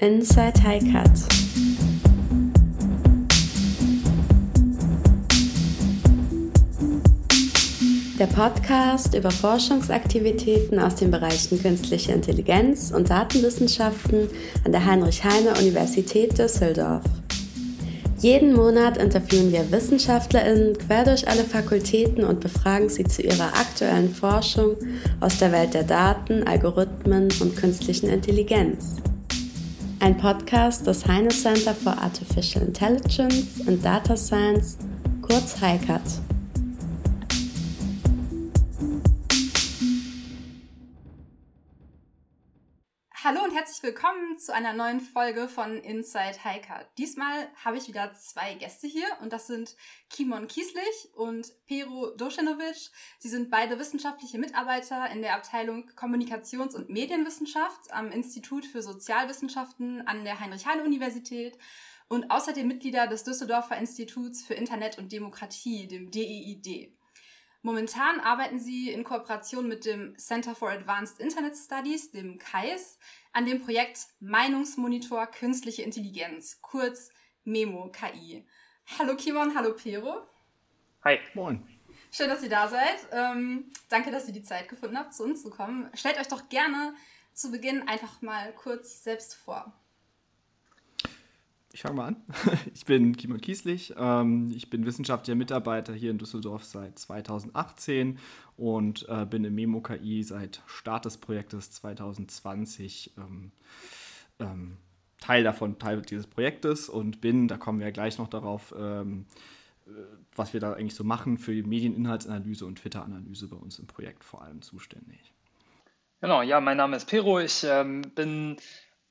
Inside HiCut. Der Podcast über Forschungsaktivitäten aus den Bereichen künstliche Intelligenz und Datenwissenschaften an der Heinrich-Heine-Universität Düsseldorf. Jeden Monat interviewen wir WissenschaftlerInnen quer durch alle Fakultäten und befragen sie zu ihrer aktuellen Forschung aus der Welt der Daten, Algorithmen und künstlichen Intelligenz. Ein Podcast des Heine Center for Artificial Intelligence and Data Science, kurz HiCAT. Und herzlich willkommen zu einer neuen Folge von Inside Hiker. Diesmal habe ich wieder zwei Gäste hier und das sind Kimon Kieslich und Pero Doschenovic. Sie sind beide wissenschaftliche Mitarbeiter in der Abteilung Kommunikations- und Medienwissenschaft am Institut für Sozialwissenschaften an der Heinrich-Heine-Universität und außerdem Mitglieder des Düsseldorfer Instituts für Internet und Demokratie, dem DEID. Momentan arbeiten sie in Kooperation mit dem Center for Advanced Internet Studies, dem KAIS, an dem Projekt Meinungsmonitor Künstliche Intelligenz, kurz MEMO KI. Hallo Kimon, hallo Pero. Hi. Moin. Schön, dass ihr da seid. Ähm, danke, dass ihr die Zeit gefunden habt, zu uns zu kommen. Stellt euch doch gerne zu Beginn einfach mal kurz selbst vor. Ich fange mal an. Ich bin Kimon Kieslich. Ähm, ich bin wissenschaftlicher Mitarbeiter hier in Düsseldorf seit 2018 und äh, bin im Memo KI seit Start des Projektes 2020 ähm, ähm, Teil davon, Teil dieses Projektes und bin, da kommen wir ja gleich noch darauf, ähm, äh, was wir da eigentlich so machen, für die Medieninhaltsanalyse und Twitter-Analyse bei uns im Projekt vor allem zuständig. Genau, ja, mein Name ist Pero. Ich ähm, bin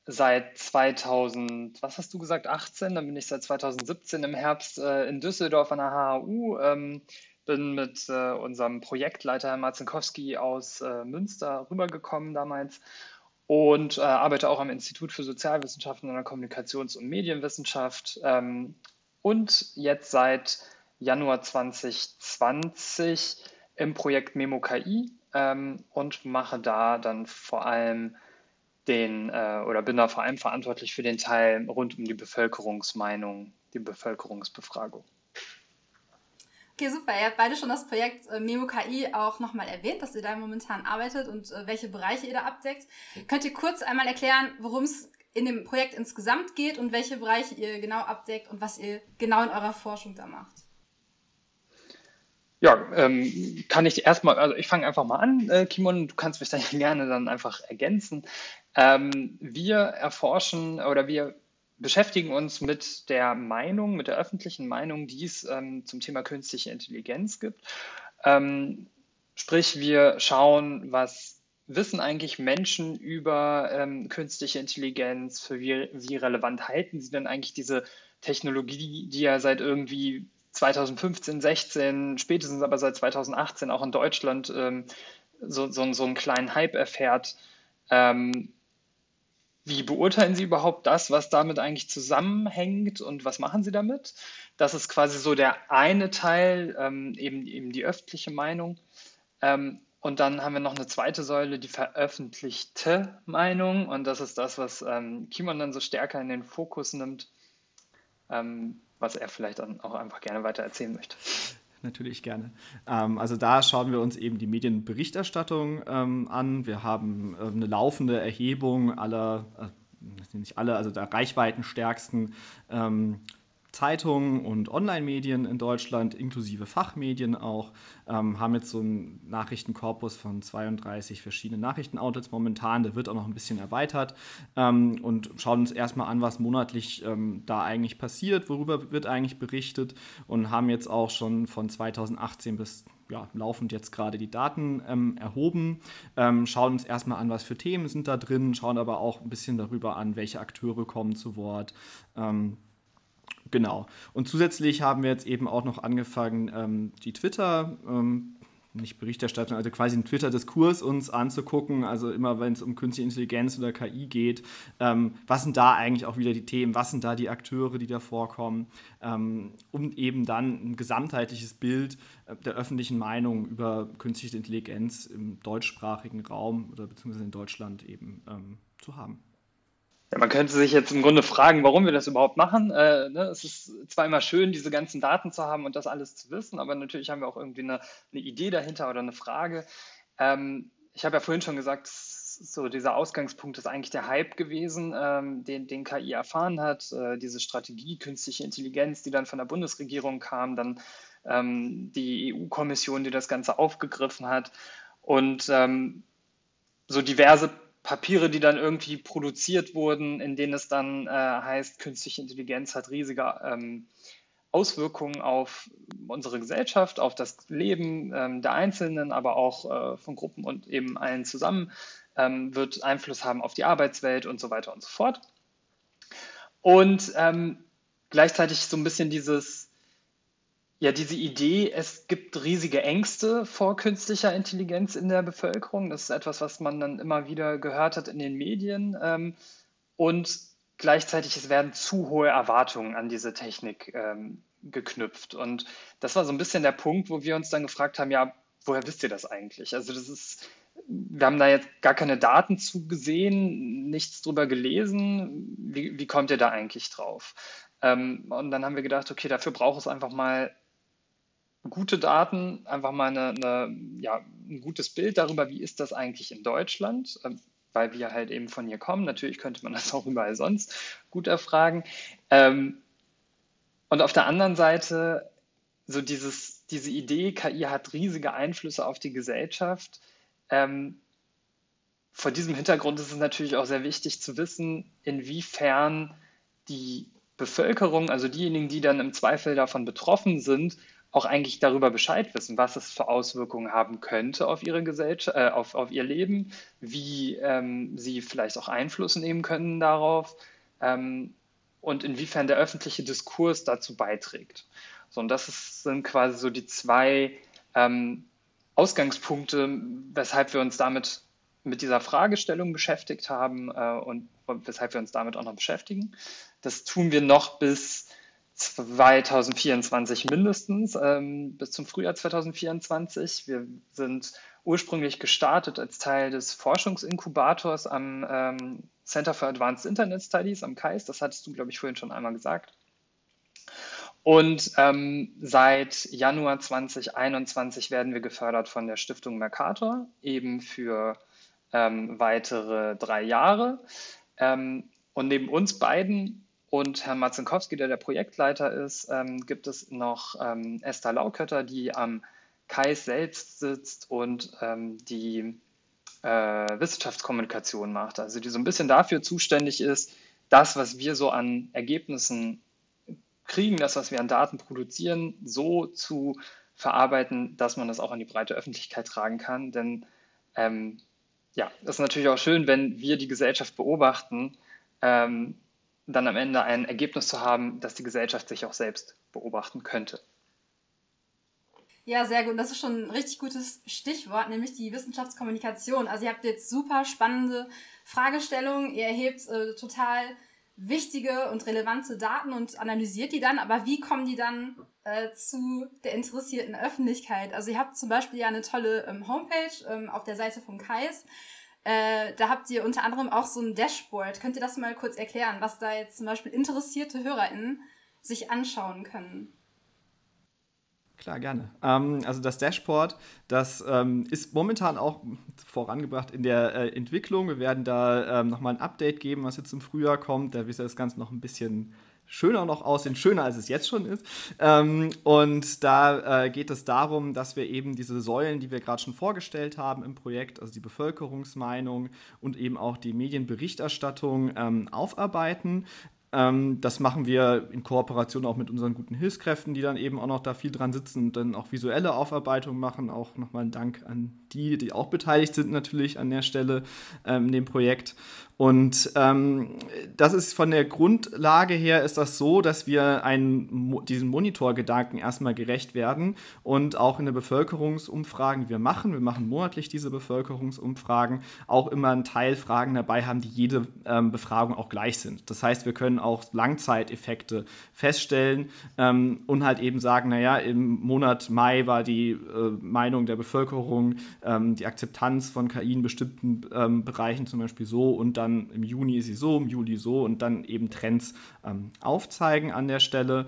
seit 2000, was hast du gesagt, 18? Dann bin ich seit 2017 im Herbst äh, in Düsseldorf an der HHU. Ähm, bin mit äh, unserem Projektleiter Herr Marzinkowski aus äh, Münster rübergekommen damals und äh, arbeite auch am Institut für Sozialwissenschaften und Kommunikations- und Medienwissenschaft ähm, und jetzt seit Januar 2020 im Projekt Memo KI ähm, und mache da dann vor allem den äh, oder bin da vor allem verantwortlich für den Teil rund um die Bevölkerungsmeinung, die Bevölkerungsbefragung. Okay, super. Ihr habt beide schon das Projekt äh, Memo KI auch nochmal erwähnt, dass ihr da momentan arbeitet und äh, welche Bereiche ihr da abdeckt. Könnt ihr kurz einmal erklären, worum es in dem Projekt insgesamt geht und welche Bereiche ihr genau abdeckt und was ihr genau in eurer Forschung da macht? Ja, ähm, kann ich erstmal, also ich fange einfach mal an, äh, Kimon, du kannst mich dann gerne dann einfach ergänzen. Ähm, wir erforschen oder wir beschäftigen uns mit der Meinung, mit der öffentlichen Meinung, die es ähm, zum Thema künstliche Intelligenz gibt. Ähm, sprich, wir schauen, was wissen eigentlich Menschen über ähm, künstliche Intelligenz, für wie, wie relevant halten sie denn eigentlich diese Technologie, die ja seit irgendwie 2015, 16, spätestens aber seit 2018 auch in Deutschland ähm, so, so, so einen kleinen Hype erfährt. Ähm, wie beurteilen Sie überhaupt das, was damit eigentlich zusammenhängt und was machen Sie damit? Das ist quasi so der eine Teil, ähm, eben, eben die öffentliche Meinung. Ähm, und dann haben wir noch eine zweite Säule, die veröffentlichte Meinung. Und das ist das, was ähm, Kimon dann so stärker in den Fokus nimmt. Ähm, was er vielleicht dann auch einfach gerne weiter erzählen möchte. Natürlich gerne. Ähm, also da schauen wir uns eben die Medienberichterstattung ähm, an. Wir haben äh, eine laufende Erhebung aller, äh, nicht alle, also der reichweitenstärksten ähm, Zeitungen und Online-Medien in Deutschland, inklusive Fachmedien auch, ähm, haben jetzt so einen Nachrichtenkorpus von 32 verschiedenen Nachrichtenoutlets momentan. Der wird auch noch ein bisschen erweitert ähm, und schauen uns erstmal an, was monatlich ähm, da eigentlich passiert, worüber wird eigentlich berichtet und haben jetzt auch schon von 2018 bis ja, laufend jetzt gerade die Daten ähm, erhoben, ähm, schauen uns erstmal an, was für Themen sind da drin, schauen aber auch ein bisschen darüber an, welche Akteure kommen zu Wort. Ähm, Genau. Und zusätzlich haben wir jetzt eben auch noch angefangen, ähm, die Twitter, ähm, nicht Berichterstattung, also quasi einen Twitter-Diskurs uns anzugucken. Also immer, wenn es um künstliche Intelligenz oder KI geht, ähm, was sind da eigentlich auch wieder die Themen, was sind da die Akteure, die da vorkommen, ähm, um eben dann ein gesamtheitliches Bild äh, der öffentlichen Meinung über künstliche Intelligenz im deutschsprachigen Raum oder beziehungsweise in Deutschland eben ähm, zu haben. Ja, man könnte sich jetzt im Grunde fragen, warum wir das überhaupt machen. Äh, ne? Es ist zwar immer schön, diese ganzen Daten zu haben und das alles zu wissen, aber natürlich haben wir auch irgendwie eine, eine Idee dahinter oder eine Frage. Ähm, ich habe ja vorhin schon gesagt, so dieser Ausgangspunkt ist eigentlich der Hype gewesen, ähm, den, den KI erfahren hat, äh, diese Strategie künstliche Intelligenz, die dann von der Bundesregierung kam, dann ähm, die EU-Kommission, die das Ganze aufgegriffen hat und ähm, so diverse Papiere, die dann irgendwie produziert wurden, in denen es dann äh, heißt, künstliche Intelligenz hat riesige ähm, Auswirkungen auf unsere Gesellschaft, auf das Leben ähm, der Einzelnen, aber auch äh, von Gruppen und eben allen zusammen, ähm, wird Einfluss haben auf die Arbeitswelt und so weiter und so fort. Und ähm, gleichzeitig so ein bisschen dieses ja, diese Idee, es gibt riesige Ängste vor künstlicher Intelligenz in der Bevölkerung. Das ist etwas, was man dann immer wieder gehört hat in den Medien. Ähm, und gleichzeitig es werden zu hohe Erwartungen an diese Technik ähm, geknüpft. Und das war so ein bisschen der Punkt, wo wir uns dann gefragt haben, ja, woher wisst ihr das eigentlich? Also das ist, wir haben da jetzt gar keine Daten zu gesehen, nichts drüber gelesen. Wie, wie kommt ihr da eigentlich drauf? Ähm, und dann haben wir gedacht, okay, dafür braucht es einfach mal gute Daten, einfach mal eine, eine, ja, ein gutes Bild darüber, wie ist das eigentlich in Deutschland, ähm, weil wir halt eben von hier kommen. Natürlich könnte man das auch überall sonst gut erfragen. Ähm, und auf der anderen Seite so dieses, diese Idee, KI hat riesige Einflüsse auf die Gesellschaft. Ähm, vor diesem Hintergrund ist es natürlich auch sehr wichtig zu wissen, inwiefern die Bevölkerung, also diejenigen, die dann im Zweifel davon betroffen sind, auch eigentlich darüber Bescheid wissen, was es für Auswirkungen haben könnte auf ihre Gesellschaft, äh, auf, auf ihr Leben, wie ähm, sie vielleicht auch Einfluss nehmen können darauf ähm, und inwiefern der öffentliche Diskurs dazu beiträgt. So, und das ist, sind quasi so die zwei ähm, Ausgangspunkte, weshalb wir uns damit mit dieser Fragestellung beschäftigt haben äh, und weshalb wir uns damit auch noch beschäftigen. Das tun wir noch bis 2024 mindestens, ähm, bis zum Frühjahr 2024. Wir sind ursprünglich gestartet als Teil des Forschungsinkubators am ähm, Center for Advanced Internet Studies am KAIS. Das hattest du, glaube ich, vorhin schon einmal gesagt. Und ähm, seit Januar 2021 werden wir gefördert von der Stiftung Mercator, eben für ähm, weitere drei Jahre. Ähm, und neben uns beiden und Herrn Marzinkowski, der der Projektleiter ist, ähm, gibt es noch ähm, Esther Laukötter, die am KAIS selbst sitzt und ähm, die äh, Wissenschaftskommunikation macht. Also die so ein bisschen dafür zuständig ist, das, was wir so an Ergebnissen kriegen, das, was wir an Daten produzieren, so zu verarbeiten, dass man das auch an die breite Öffentlichkeit tragen kann. Denn ähm, ja, es ist natürlich auch schön, wenn wir die Gesellschaft beobachten, ähm, dann am Ende ein Ergebnis zu haben, das die Gesellschaft sich auch selbst beobachten könnte. Ja, sehr gut. Das ist schon ein richtig gutes Stichwort, nämlich die Wissenschaftskommunikation. Also ihr habt jetzt super spannende Fragestellungen, ihr erhebt äh, total wichtige und relevante Daten und analysiert die dann, aber wie kommen die dann äh, zu der interessierten Öffentlichkeit? Also ihr habt zum Beispiel ja eine tolle ähm, Homepage ähm, auf der Seite von Kais äh, da habt ihr unter anderem auch so ein Dashboard. Könnt ihr das mal kurz erklären, was da jetzt zum Beispiel interessierte HörerInnen sich anschauen können? Klar, gerne. Ähm, also das Dashboard, das ähm, ist momentan auch vorangebracht in der äh, Entwicklung. Wir werden da ähm, nochmal ein Update geben, was jetzt im Frühjahr kommt. Da wird das Ganze noch ein bisschen schöner noch aussehen, schöner als es jetzt schon ist. Ähm, und da äh, geht es darum, dass wir eben diese Säulen, die wir gerade schon vorgestellt haben im Projekt, also die Bevölkerungsmeinung und eben auch die Medienberichterstattung ähm, aufarbeiten. Ähm, das machen wir in Kooperation auch mit unseren guten Hilfskräften, die dann eben auch noch da viel dran sitzen und dann auch visuelle Aufarbeitung machen. Auch nochmal ein Dank an die, die auch beteiligt sind natürlich an der Stelle ähm, in dem Projekt. Und ähm, das ist von der Grundlage her ist das so, dass wir einen, diesen Monitorgedanken erstmal gerecht werden und auch in den Bevölkerungsumfragen, die wir machen, wir machen monatlich diese Bevölkerungsumfragen, auch immer einen Teil Fragen dabei haben, die jede ähm, Befragung auch gleich sind. Das heißt, wir können auch Langzeiteffekte feststellen ähm, und halt eben sagen, naja, im Monat Mai war die äh, Meinung der Bevölkerung, ähm, die Akzeptanz von KI in bestimmten ähm, Bereichen zum Beispiel so und dann im Juni ist sie so, im Juli so und dann eben Trends ähm, aufzeigen an der Stelle.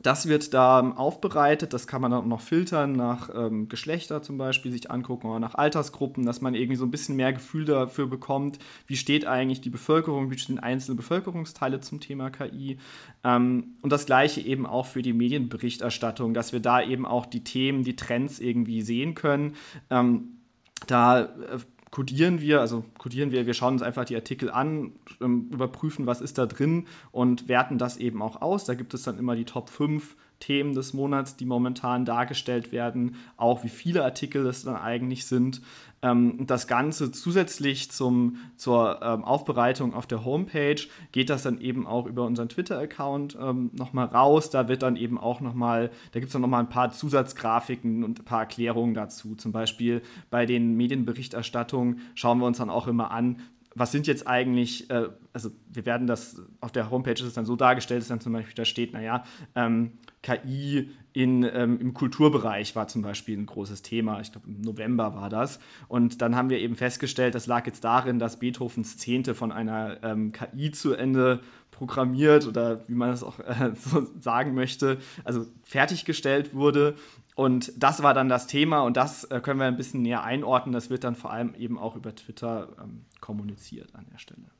Das wird da aufbereitet, das kann man dann noch filtern nach ähm, Geschlechter zum Beispiel, sich angucken oder nach Altersgruppen, dass man irgendwie so ein bisschen mehr Gefühl dafür bekommt, wie steht eigentlich die Bevölkerung, wie stehen einzelne Bevölkerungsteile zum Thema KI. Ähm, und das gleiche eben auch für die Medienberichterstattung, dass wir da eben auch die Themen, die Trends irgendwie sehen können. Ähm, da äh, codieren wir, also codieren wir, wir schauen uns einfach die Artikel an, ähm, überprüfen, was ist da drin und werten das eben auch aus. Da gibt es dann immer die Top 5 Themen des Monats, die momentan dargestellt werden, auch wie viele Artikel es dann eigentlich sind. Ähm, das Ganze zusätzlich zum, zur ähm, Aufbereitung auf der Homepage geht das dann eben auch über unseren Twitter-Account ähm, nochmal raus. Da wird dann eben auch nochmal, da gibt es dann nochmal ein paar Zusatzgrafiken und ein paar Erklärungen dazu. Zum Beispiel bei den Medienberichterstattungen schauen wir uns dann auch immer an, was sind jetzt eigentlich, äh, also wir werden das auf der Homepage ist es dann so dargestellt, dass dann zum Beispiel da steht, naja, ähm, KI in, ähm, im Kulturbereich war zum Beispiel ein großes Thema. Ich glaube, im November war das. Und dann haben wir eben festgestellt, das lag jetzt darin, dass Beethovens Zehnte von einer ähm, KI zu Ende programmiert oder wie man es auch äh, so sagen möchte, also fertiggestellt wurde. Und das war dann das Thema und das äh, können wir ein bisschen näher einordnen. Das wird dann vor allem eben auch über Twitter ähm, kommuniziert an der Stelle.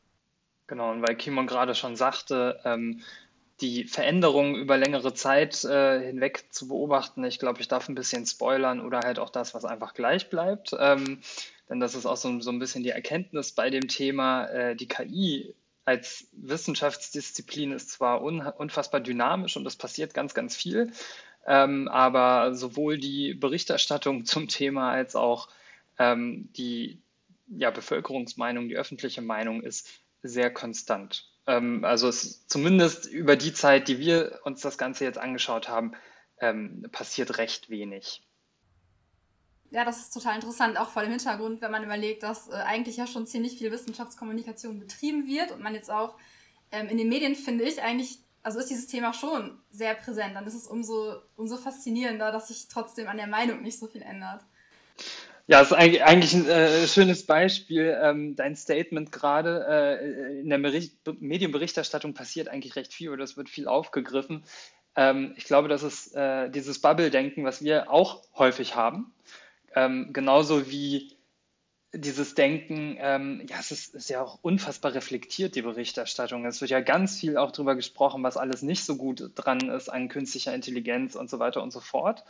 Genau, und weil Kimon gerade schon sagte, ähm, die Veränderungen über längere Zeit äh, hinweg zu beobachten. Ich glaube, ich darf ein bisschen spoilern oder halt auch das, was einfach gleich bleibt. Ähm, denn das ist auch so, so, ein bisschen die Erkenntnis bei dem Thema, äh, die KI als Wissenschaftsdisziplin ist zwar un unfassbar dynamisch und es passiert ganz, ganz viel, ähm, aber sowohl die Berichterstattung zum Thema als auch ähm, die ja, Bevölkerungsmeinung, die öffentliche Meinung ist sehr konstant. Ähm, also es, zumindest über die Zeit, die wir uns das Ganze jetzt angeschaut haben, ähm, passiert recht wenig. Ja, das ist total interessant, auch vor dem Hintergrund, wenn man überlegt, dass äh, eigentlich ja schon ziemlich viel Wissenschaftskommunikation betrieben wird und man jetzt auch ähm, in den Medien, finde ich, eigentlich, also ist dieses Thema schon sehr präsent. Dann ist es umso, umso faszinierender, dass sich trotzdem an der Meinung nicht so viel ändert. Ja, ist eigentlich, eigentlich ein äh, schönes Beispiel. Ähm, dein Statement gerade äh, in der Bericht, Medienberichterstattung passiert eigentlich recht viel oder es wird viel aufgegriffen. Ähm, ich glaube, das ist äh, dieses Bubble-Denken, was wir auch häufig haben. Ähm, genauso wie dieses Denken, ähm, ja, es ist, ist, ja auch unfassbar reflektiert, die Berichterstattung. Es wird ja ganz viel auch darüber gesprochen, was alles nicht so gut dran ist an künstlicher Intelligenz und so weiter und so fort.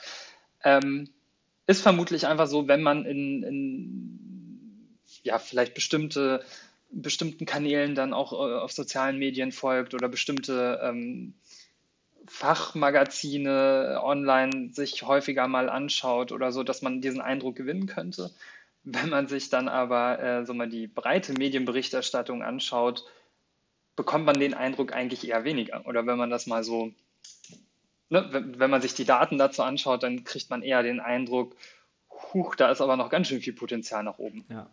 Ähm, ist vermutlich einfach so, wenn man in, in ja, vielleicht bestimmte, bestimmten Kanälen dann auch äh, auf sozialen Medien folgt oder bestimmte ähm, Fachmagazine online sich häufiger mal anschaut oder so, dass man diesen Eindruck gewinnen könnte. Wenn man sich dann aber äh, so mal die breite Medienberichterstattung anschaut, bekommt man den Eindruck eigentlich eher weniger. Oder wenn man das mal so ne, wenn, man sich die Daten dazu anschaut, dann kriegt man eher den Eindruck, huch, da ist aber noch ganz schön viel Potenzial nach oben. Ja.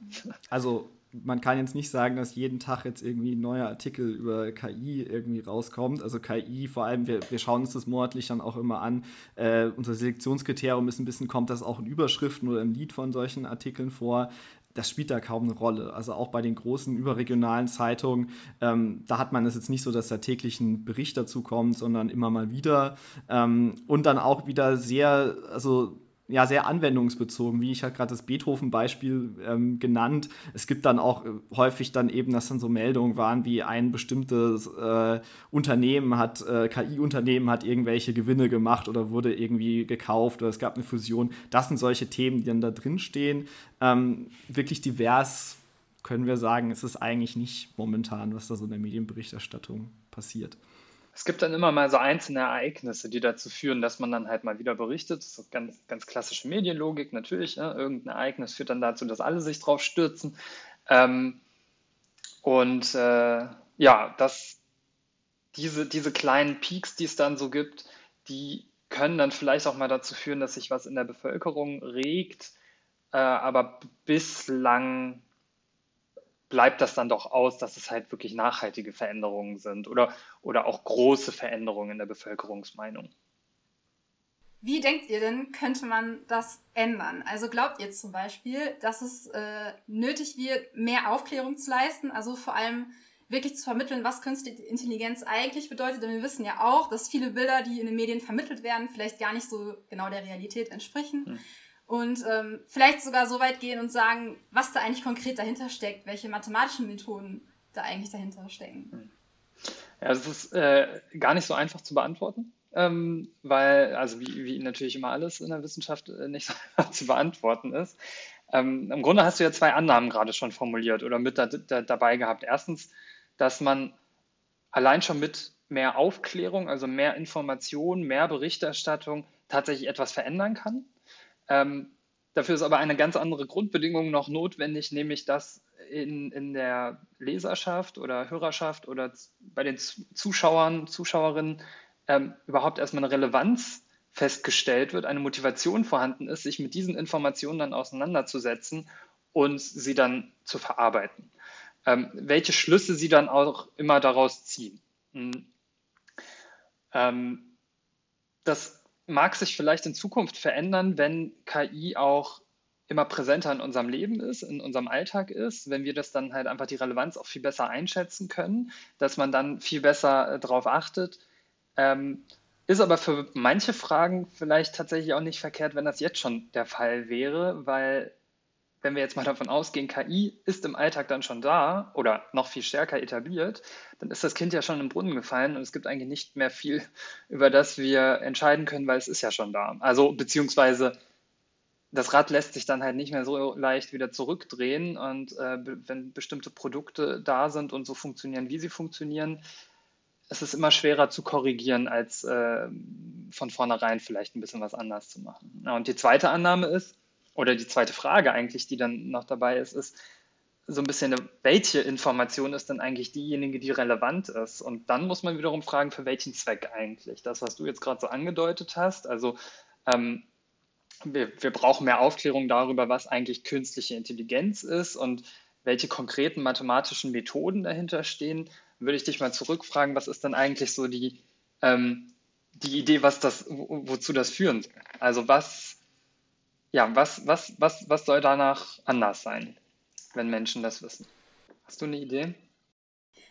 Also man kann jetzt nicht sagen, dass jeden Tag jetzt irgendwie ein neuer Artikel über KI irgendwie rauskommt. Also KI, vor allem, wir, wir schauen uns das monatlich dann auch immer an. Äh, unser Selektionskriterium ist ein bisschen, kommt das auch in Überschriften oder im Lied von solchen Artikeln vor das spielt da kaum eine Rolle. Also auch bei den großen überregionalen Zeitungen, ähm, da hat man es jetzt nicht so, dass da täglich ein Bericht dazu kommt, sondern immer mal wieder. Ähm, und dann auch wieder sehr, also ja, sehr anwendungsbezogen, wie ich halt gerade das Beethoven-Beispiel ähm, genannt. Es gibt dann auch äh, häufig dann eben, dass dann so Meldungen waren, wie ein bestimmtes äh, Unternehmen hat, äh, KI-Unternehmen hat irgendwelche Gewinne gemacht oder wurde irgendwie gekauft oder es gab eine Fusion. Das sind solche Themen, die dann da drin stehen. Ähm, wirklich divers können wir sagen, ist es eigentlich nicht momentan, was da so in der Medienberichterstattung passiert es gibt dann immer mal so einzelne Ereignisse, die dazu führen, dass man dann halt mal wieder berichtet. Das ist ganz, ganz klassische Medienlogik natürlich. Ne? Irgendein Ereignis führt dann dazu, dass alle sich drauf stürzen. Ähm, und äh, ja, dass diese, diese kleinen Peaks, die es dann so gibt, die können dann vielleicht auch mal dazu führen, dass sich was in der Bevölkerung regt. Äh, aber bislang bleibt das dann doch aus, dass es halt wirklich nachhaltige Veränderungen sind oder, oder auch große Veränderungen in der Bevölkerungsmeinung. Wie denkt ihr denn, könnte man das ändern? Also glaubt ihr zum Beispiel, dass es äh, nötig wird, mehr Aufklärung zu leisten, also vor allem wirklich zu vermitteln, was künstliche Intelligenz eigentlich bedeutet? Denn wir wissen ja auch, dass viele Bilder, die in den Medien vermittelt werden, vielleicht gar nicht so genau der Realität entsprechen. Hm. Und ähm, vielleicht sogar so weit gehen und sagen, was da eigentlich konkret dahinter steckt, welche mathematischen Methoden da eigentlich dahinter stecken. Ja, das ist äh, gar nicht so einfach zu beantworten ähm, weil, also wie, wie natürlich immer alles in der Wissenschaft äh, nicht so einfach zu beantworten ist. Ähm, Im Grunde hast du ja zwei Annahmen gerade schon formuliert oder mit da, da, dabei gehabt. Erstens, dass man allein schon mit mehr Aufklärung, also mehr Information, mehr Berichterstattung tatsächlich etwas verändern kann. Ähm, dafür ist aber eine ganz andere Grundbedingung noch notwendig, nämlich dass in, in der Leserschaft oder Hörerschaft oder bei den Zuschauern, Zuschauerinnen ähm, überhaupt erstmal eine Relevanz festgestellt wird, eine Motivation vorhanden ist, sich mit diesen Informationen dann auseinanderzusetzen und sie dann zu verarbeiten. Ähm, welche Schlüsse sie dann auch immer daraus ziehen. Hm. Ähm, das mag sich vielleicht in Zukunft verändern, wenn KI auch immer präsenter in unserem Leben ist, in unserem Alltag ist, wenn wir das dann halt einfach die Relevanz auch viel besser einschätzen können, dass man dann viel besser äh, darauf achtet, ähm, ist aber für manche Fragen vielleicht tatsächlich auch nicht verkehrt, wenn das jetzt schon der Fall wäre, weil wenn wir jetzt mal davon ausgehen, KI ist im Alltag dann schon da oder noch viel stärker etabliert, dann ist das Kind ja schon im Brunnen gefallen und es gibt eigentlich nicht mehr viel, über das wir entscheiden können, weil es ist ja schon da. Also beziehungsweise das Rad lässt sich dann halt nicht mehr so leicht wieder zurückdrehen und äh, wenn bestimmte Produkte da sind und so funktionieren, wie sie funktionieren, es ist immer schwerer zu korrigieren, als äh, von vornherein vielleicht ein bisschen was anders zu machen. Und die zweite Annahme ist, oder die zweite Frage eigentlich, die dann noch dabei ist, ist so ein bisschen, welche Information ist denn eigentlich diejenige, die relevant ist? Und dann muss man wiederum fragen, für welchen Zweck eigentlich? Das, was du jetzt gerade so angedeutet hast, also ähm, wir, wir brauchen mehr Aufklärung darüber, was eigentlich künstliche Intelligenz ist und welche konkreten mathematischen Methoden dahinter stehen würde ich dich mal zurückfragen, was ist denn eigentlich so die, ähm, die Idee, was das, wo, wozu das führen soll? Also was, ja, was, was, was, was soll danach anders sein, wenn Menschen das wissen? Hast du eine Idee?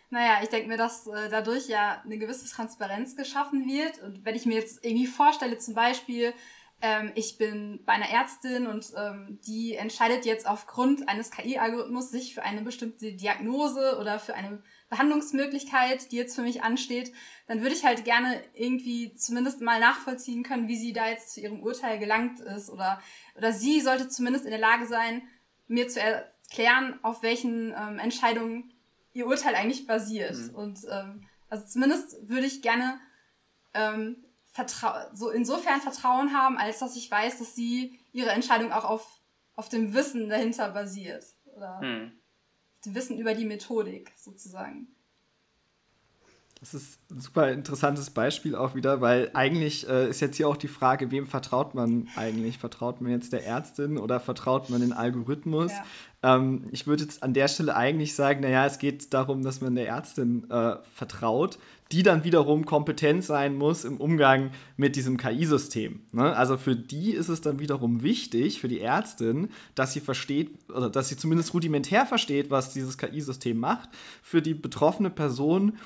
Naja, ich denke mir, dass äh, dadurch ja eine gewisse Transparenz geschaffen wird. Und wenn ich mir jetzt irgendwie vorstelle, zum Beispiel, ähm, ich bin bei einer Ärztin und ähm, die entscheidet jetzt aufgrund eines KI-Algorithmus sich für eine bestimmte Diagnose oder für eine Behandlungsmöglichkeit, die jetzt für mich ansteht, dann würde ich halt gerne irgendwie zumindest mal nachvollziehen können, wie sie da jetzt zu ihrem Urteil gelangt ist. Oder, oder sie sollte zumindest in der Lage sein, mir zu erklären, auf welchen ähm, Entscheidungen ihr Urteil eigentlich basiert. Mhm. Und ähm, also zumindest würde ich gerne ähm, so insofern Vertrauen haben, als dass ich weiß, dass sie ihre Entscheidung auch auf, auf dem Wissen dahinter basiert. Oder mhm. Wissen über die Methodik sozusagen. Das ist ein super interessantes Beispiel auch wieder, weil eigentlich äh, ist jetzt hier auch die Frage, wem vertraut man eigentlich? Vertraut man jetzt der Ärztin oder vertraut man den Algorithmus? Ja. Ähm, ich würde jetzt an der Stelle eigentlich sagen, naja, es geht darum, dass man der Ärztin äh, vertraut, die dann wiederum kompetent sein muss im Umgang mit diesem KI-System. Ne? Also für die ist es dann wiederum wichtig, für die Ärztin, dass sie versteht, oder dass sie zumindest rudimentär versteht, was dieses KI-System macht. Für die betroffene Person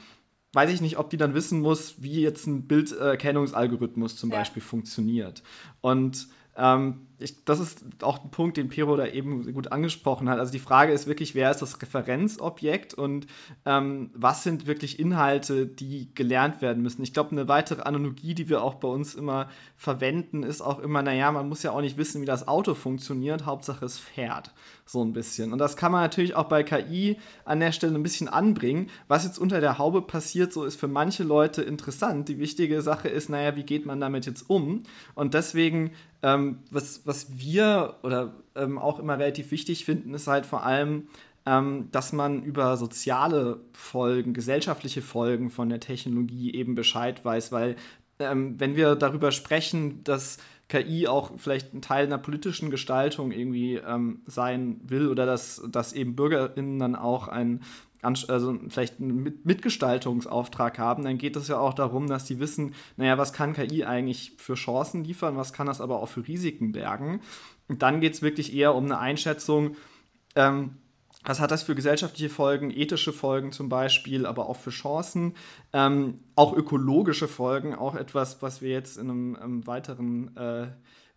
weiß ich nicht, ob die dann wissen muss, wie jetzt ein Bilderkennungsalgorithmus zum ja. Beispiel funktioniert. Und ähm, ich, das ist auch ein Punkt, den Pero da eben gut angesprochen hat. Also die Frage ist wirklich, wer ist das Referenzobjekt und ähm, was sind wirklich Inhalte, die gelernt werden müssen. Ich glaube, eine weitere Analogie, die wir auch bei uns immer verwenden, ist auch immer, naja, man muss ja auch nicht wissen, wie das Auto funktioniert, Hauptsache es fährt so ein bisschen. Und das kann man natürlich auch bei KI an der Stelle ein bisschen anbringen. Was jetzt unter der Haube passiert, so ist für manche Leute interessant. Die wichtige Sache ist, naja, wie geht man damit jetzt um? Und deswegen, ähm, was, was wir oder ähm, auch immer relativ wichtig finden, ist halt vor allem, ähm, dass man über soziale Folgen, gesellschaftliche Folgen von der Technologie eben Bescheid weiß, weil ähm, wenn wir darüber sprechen, dass KI auch vielleicht ein Teil einer politischen Gestaltung irgendwie ähm, sein will oder dass, dass eben BürgerInnen dann auch ein also vielleicht einen Mitgestaltungsauftrag haben, dann geht es ja auch darum, dass die wissen, naja, was kann KI eigentlich für Chancen liefern, was kann das aber auch für Risiken bergen. Und dann geht es wirklich eher um eine Einschätzung, ähm, was hat das für gesellschaftliche Folgen, ethische Folgen zum Beispiel, aber auch für Chancen, ähm, auch ökologische Folgen, auch etwas, was wir jetzt in einem, einem weiteren äh,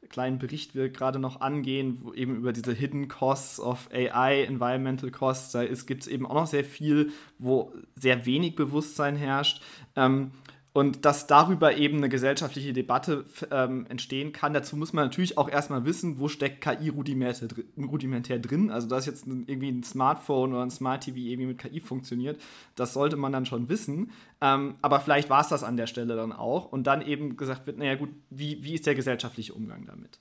kleinen Bericht wir gerade noch angehen, wo eben über diese Hidden Costs of AI, Environmental Costs, da gibt es eben auch noch sehr viel, wo sehr wenig Bewusstsein herrscht. Ähm, und dass darüber eben eine gesellschaftliche Debatte ähm, entstehen kann. Dazu muss man natürlich auch erstmal wissen, wo steckt KI rudimentär, rudimentär drin. Also, dass jetzt irgendwie ein Smartphone oder ein Smart TV irgendwie mit KI funktioniert, das sollte man dann schon wissen. Ähm, aber vielleicht war es das an der Stelle dann auch. Und dann eben gesagt wird, naja gut, wie, wie ist der gesellschaftliche Umgang damit?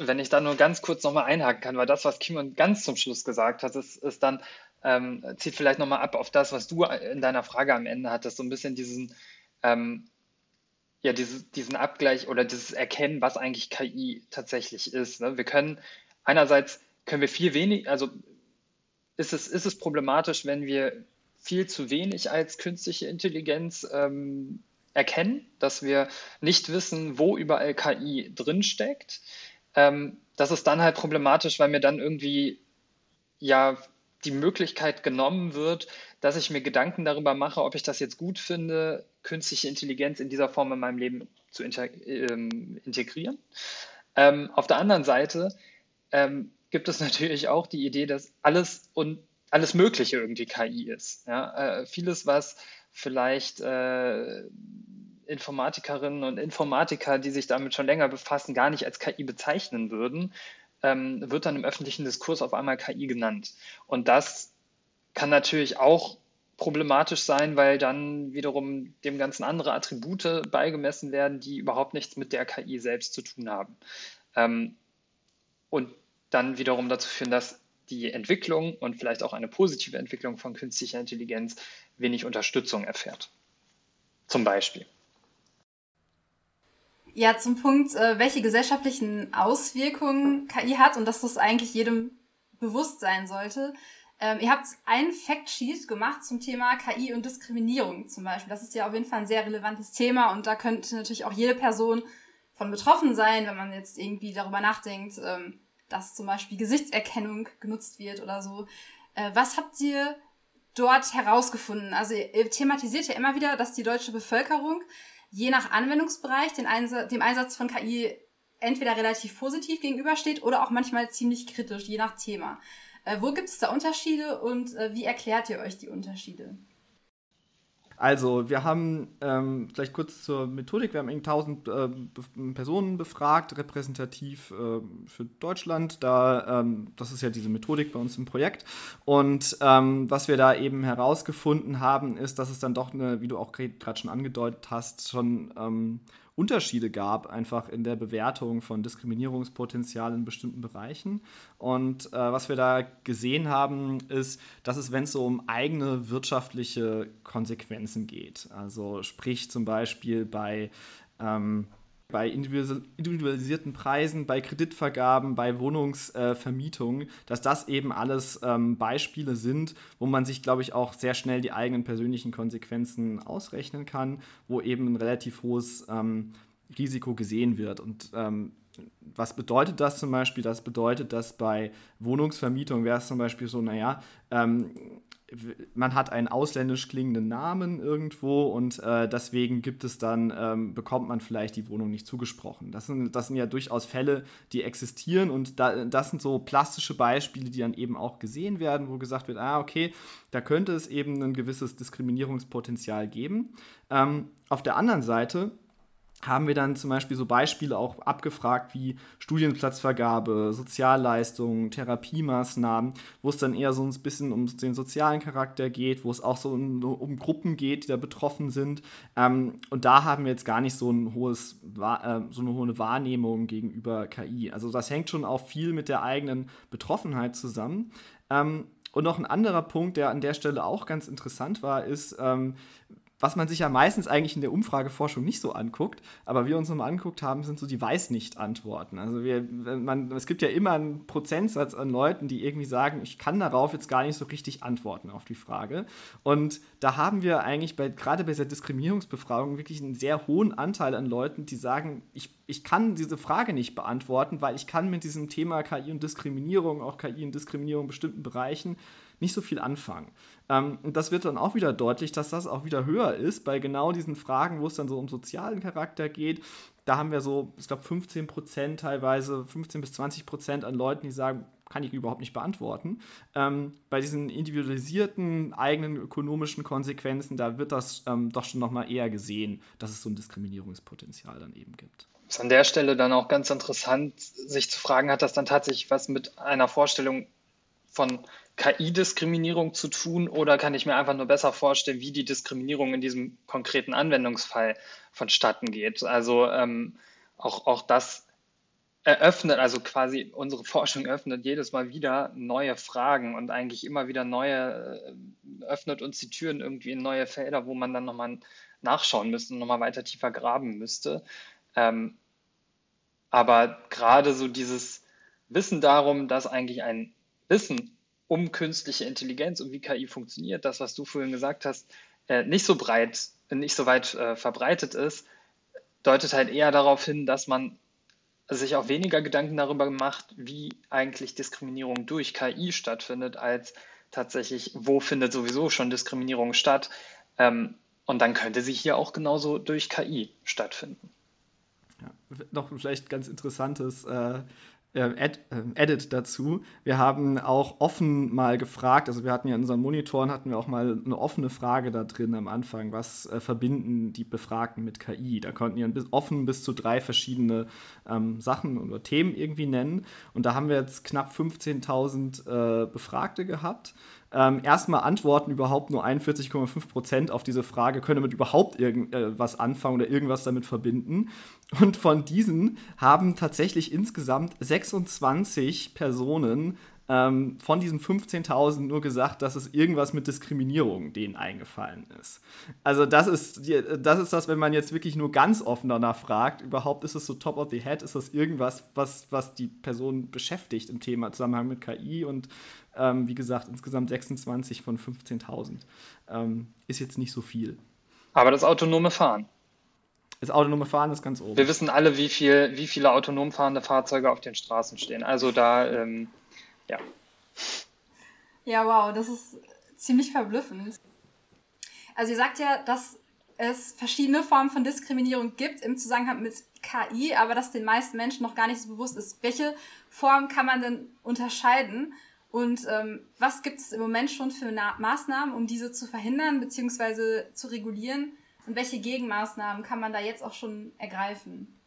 Wenn ich da nur ganz kurz nochmal einhaken kann, weil das, was Kimon ganz zum Schluss gesagt hat, ist, ist dann, ähm, zieht vielleicht nochmal ab auf das, was du in deiner Frage am Ende hattest, so ein bisschen diesen, ähm, ja, dieses, diesen Abgleich oder dieses Erkennen, was eigentlich KI tatsächlich ist. Ne? Wir können einerseits können wir viel wenig, also ist es, ist es problematisch, wenn wir viel zu wenig als künstliche Intelligenz ähm, erkennen, dass wir nicht wissen, wo überall KI drinsteckt. Ähm, das ist dann halt problematisch, weil mir dann irgendwie ja die Möglichkeit genommen wird, dass ich mir Gedanken darüber mache, ob ich das jetzt gut finde, künstliche Intelligenz in dieser Form in meinem Leben zu ähm, integrieren. Ähm, auf der anderen Seite ähm, gibt es natürlich auch die Idee, dass alles und alles Mögliche irgendwie KI ist. Ja? Äh, vieles, was vielleicht äh, Informatikerinnen und Informatiker, die sich damit schon länger befassen, gar nicht als KI bezeichnen würden, ähm, wird dann im öffentlichen Diskurs auf einmal KI genannt. Und das kann natürlich auch problematisch sein, weil dann wiederum dem Ganzen andere Attribute beigemessen werden, die überhaupt nichts mit der KI selbst zu tun haben. Ähm, und dann wiederum dazu führen, dass die Entwicklung und vielleicht auch eine positive Entwicklung von künstlicher Intelligenz wenig Unterstützung erfährt. Zum Beispiel. Ja, zum Punkt, äh, welche gesellschaftlichen Auswirkungen KI hat und dass das eigentlich jedem bewusst sein sollte. Ähm, ihr habt ein Factsheet gemacht zum Thema KI und Diskriminierung zum Beispiel. Das ist ja auf jeden Fall ein sehr relevantes Thema und da könnte natürlich auch jede Person von betroffen sein, wenn man jetzt irgendwie darüber nachdenkt, ähm, dass zum Beispiel Gesichtserkennung genutzt wird oder so. Äh, was habt ihr dort herausgefunden? Also ihr thematisiert ja immer wieder, dass die deutsche Bevölkerung je nach Anwendungsbereich den Einsatz, dem Einsatz von KI entweder relativ positiv gegenübersteht oder auch manchmal ziemlich kritisch, je nach Thema. Äh, wo gibt es da Unterschiede und äh, wie erklärt ihr euch die Unterschiede? Also, wir haben ähm, vielleicht kurz zur Methodik. Wir haben 1000 äh, Personen befragt, repräsentativ äh, für Deutschland. Da, ähm, das ist ja diese Methodik bei uns im Projekt. Und ähm, was wir da eben herausgefunden haben, ist, dass es dann doch eine, wie du auch gerade schon angedeutet hast, schon ähm, Unterschiede gab, einfach in der Bewertung von Diskriminierungspotenzial in bestimmten Bereichen. Und äh, was wir da gesehen haben, ist, dass es, wenn es so um eigene wirtschaftliche Konsequenzen geht, also sprich zum Beispiel bei ähm, bei individualisierten Preisen, bei Kreditvergaben, bei Wohnungsvermietungen, äh, dass das eben alles ähm, Beispiele sind, wo man sich, glaube ich, auch sehr schnell die eigenen persönlichen Konsequenzen ausrechnen kann, wo eben ein relativ hohes ähm, Risiko gesehen wird. Und ähm, was bedeutet das zum Beispiel? Das bedeutet, dass bei Wohnungsvermietung wäre es zum Beispiel so, naja, ähm, man hat einen ausländisch klingenden Namen irgendwo und äh, deswegen gibt es dann, ähm, bekommt man vielleicht die Wohnung nicht zugesprochen. Das sind, das sind ja durchaus Fälle, die existieren und da, das sind so plastische Beispiele, die dann eben auch gesehen werden, wo gesagt wird, ah, okay, da könnte es eben ein gewisses Diskriminierungspotenzial geben. Ähm, auf der anderen Seite haben wir dann zum Beispiel so Beispiele auch abgefragt wie Studienplatzvergabe, Sozialleistungen, Therapiemaßnahmen, wo es dann eher so ein bisschen um den sozialen Charakter geht, wo es auch so um, um Gruppen geht, die da betroffen sind. Ähm, und da haben wir jetzt gar nicht so, ein hohes, äh, so eine hohe Wahrnehmung gegenüber KI. Also das hängt schon auch viel mit der eigenen Betroffenheit zusammen. Ähm, und noch ein anderer Punkt, der an der Stelle auch ganz interessant war, ist, ähm, was man sich ja meistens eigentlich in der Umfrageforschung nicht so anguckt, aber wir uns nochmal angeguckt haben, sind so die Weiß-nicht-Antworten. Also wir, man, es gibt ja immer einen Prozentsatz an Leuten, die irgendwie sagen, ich kann darauf jetzt gar nicht so richtig antworten auf die Frage. Und da haben wir eigentlich bei, gerade bei dieser Diskriminierungsbefragung wirklich einen sehr hohen Anteil an Leuten, die sagen, ich, ich kann diese Frage nicht beantworten, weil ich kann mit diesem Thema KI und Diskriminierung, auch KI und Diskriminierung in bestimmten Bereichen, nicht so viel anfangen. Ähm, und das wird dann auch wieder deutlich, dass das auch wieder höher ist bei genau diesen Fragen, wo es dann so um sozialen Charakter geht. Da haben wir so, ich glaube, 15 Prozent teilweise, 15 bis 20 Prozent an Leuten, die sagen, kann ich überhaupt nicht beantworten. Ähm, bei diesen individualisierten eigenen ökonomischen Konsequenzen, da wird das ähm, doch schon nochmal eher gesehen, dass es so ein Diskriminierungspotenzial dann eben gibt. Ist an der Stelle dann auch ganz interessant, sich zu fragen, hat das dann tatsächlich was mit einer Vorstellung von KI-Diskriminierung zu tun oder kann ich mir einfach nur besser vorstellen, wie die Diskriminierung in diesem konkreten Anwendungsfall vonstatten geht? Also ähm, auch, auch das eröffnet, also quasi unsere Forschung öffnet jedes Mal wieder neue Fragen und eigentlich immer wieder neue, äh, öffnet uns die Türen irgendwie in neue Felder, wo man dann nochmal nachschauen müsste und nochmal weiter tiefer graben müsste. Ähm, aber gerade so dieses Wissen darum, dass eigentlich ein Wissen um künstliche Intelligenz und wie KI funktioniert, das, was du vorhin gesagt hast, äh, nicht so breit, nicht so weit äh, verbreitet ist, deutet halt eher darauf hin, dass man sich auch weniger Gedanken darüber macht, wie eigentlich Diskriminierung durch KI stattfindet, als tatsächlich, wo findet sowieso schon Diskriminierung statt. Ähm, und dann könnte sie hier auch genauso durch KI stattfinden. Ja, noch vielleicht ganz interessantes äh, äh, Ed, äh, Edit dazu. Wir haben auch offen mal gefragt, also wir hatten ja in unseren Monitoren hatten wir auch mal eine offene Frage da drin am Anfang, was äh, verbinden die Befragten mit KI? Da konnten die bis, offen bis zu drei verschiedene ähm, Sachen oder Themen irgendwie nennen. Und da haben wir jetzt knapp 15.000 äh, Befragte gehabt ähm, erstmal antworten überhaupt nur 41,5 Prozent auf diese Frage, können damit überhaupt irgendwas äh, anfangen oder irgendwas damit verbinden. Und von diesen haben tatsächlich insgesamt 26 Personen ähm, von diesen 15.000 nur gesagt, dass es irgendwas mit Diskriminierung denen eingefallen ist. Also das ist, das ist das, wenn man jetzt wirklich nur ganz offen danach fragt, überhaupt ist es so top of the head, ist das irgendwas, was, was die Person beschäftigt im Thema Zusammenhang mit KI und ähm, wie gesagt, insgesamt 26 von 15.000. Ähm, ist jetzt nicht so viel. Aber das autonome Fahren. Das autonome Fahren ist ganz oben. Wir wissen alle, wie, viel, wie viele autonom fahrende Fahrzeuge auf den Straßen stehen. Also da, ähm, ja. Ja, wow, das ist ziemlich verblüffend. Also ihr sagt ja, dass es verschiedene Formen von Diskriminierung gibt im Zusammenhang mit KI, aber dass den meisten Menschen noch gar nicht so bewusst ist. Welche Form kann man denn unterscheiden? Und ähm, was gibt es im Moment schon für Na Maßnahmen, um diese zu verhindern bzw. zu regulieren? Und welche Gegenmaßnahmen kann man da jetzt auch schon ergreifen?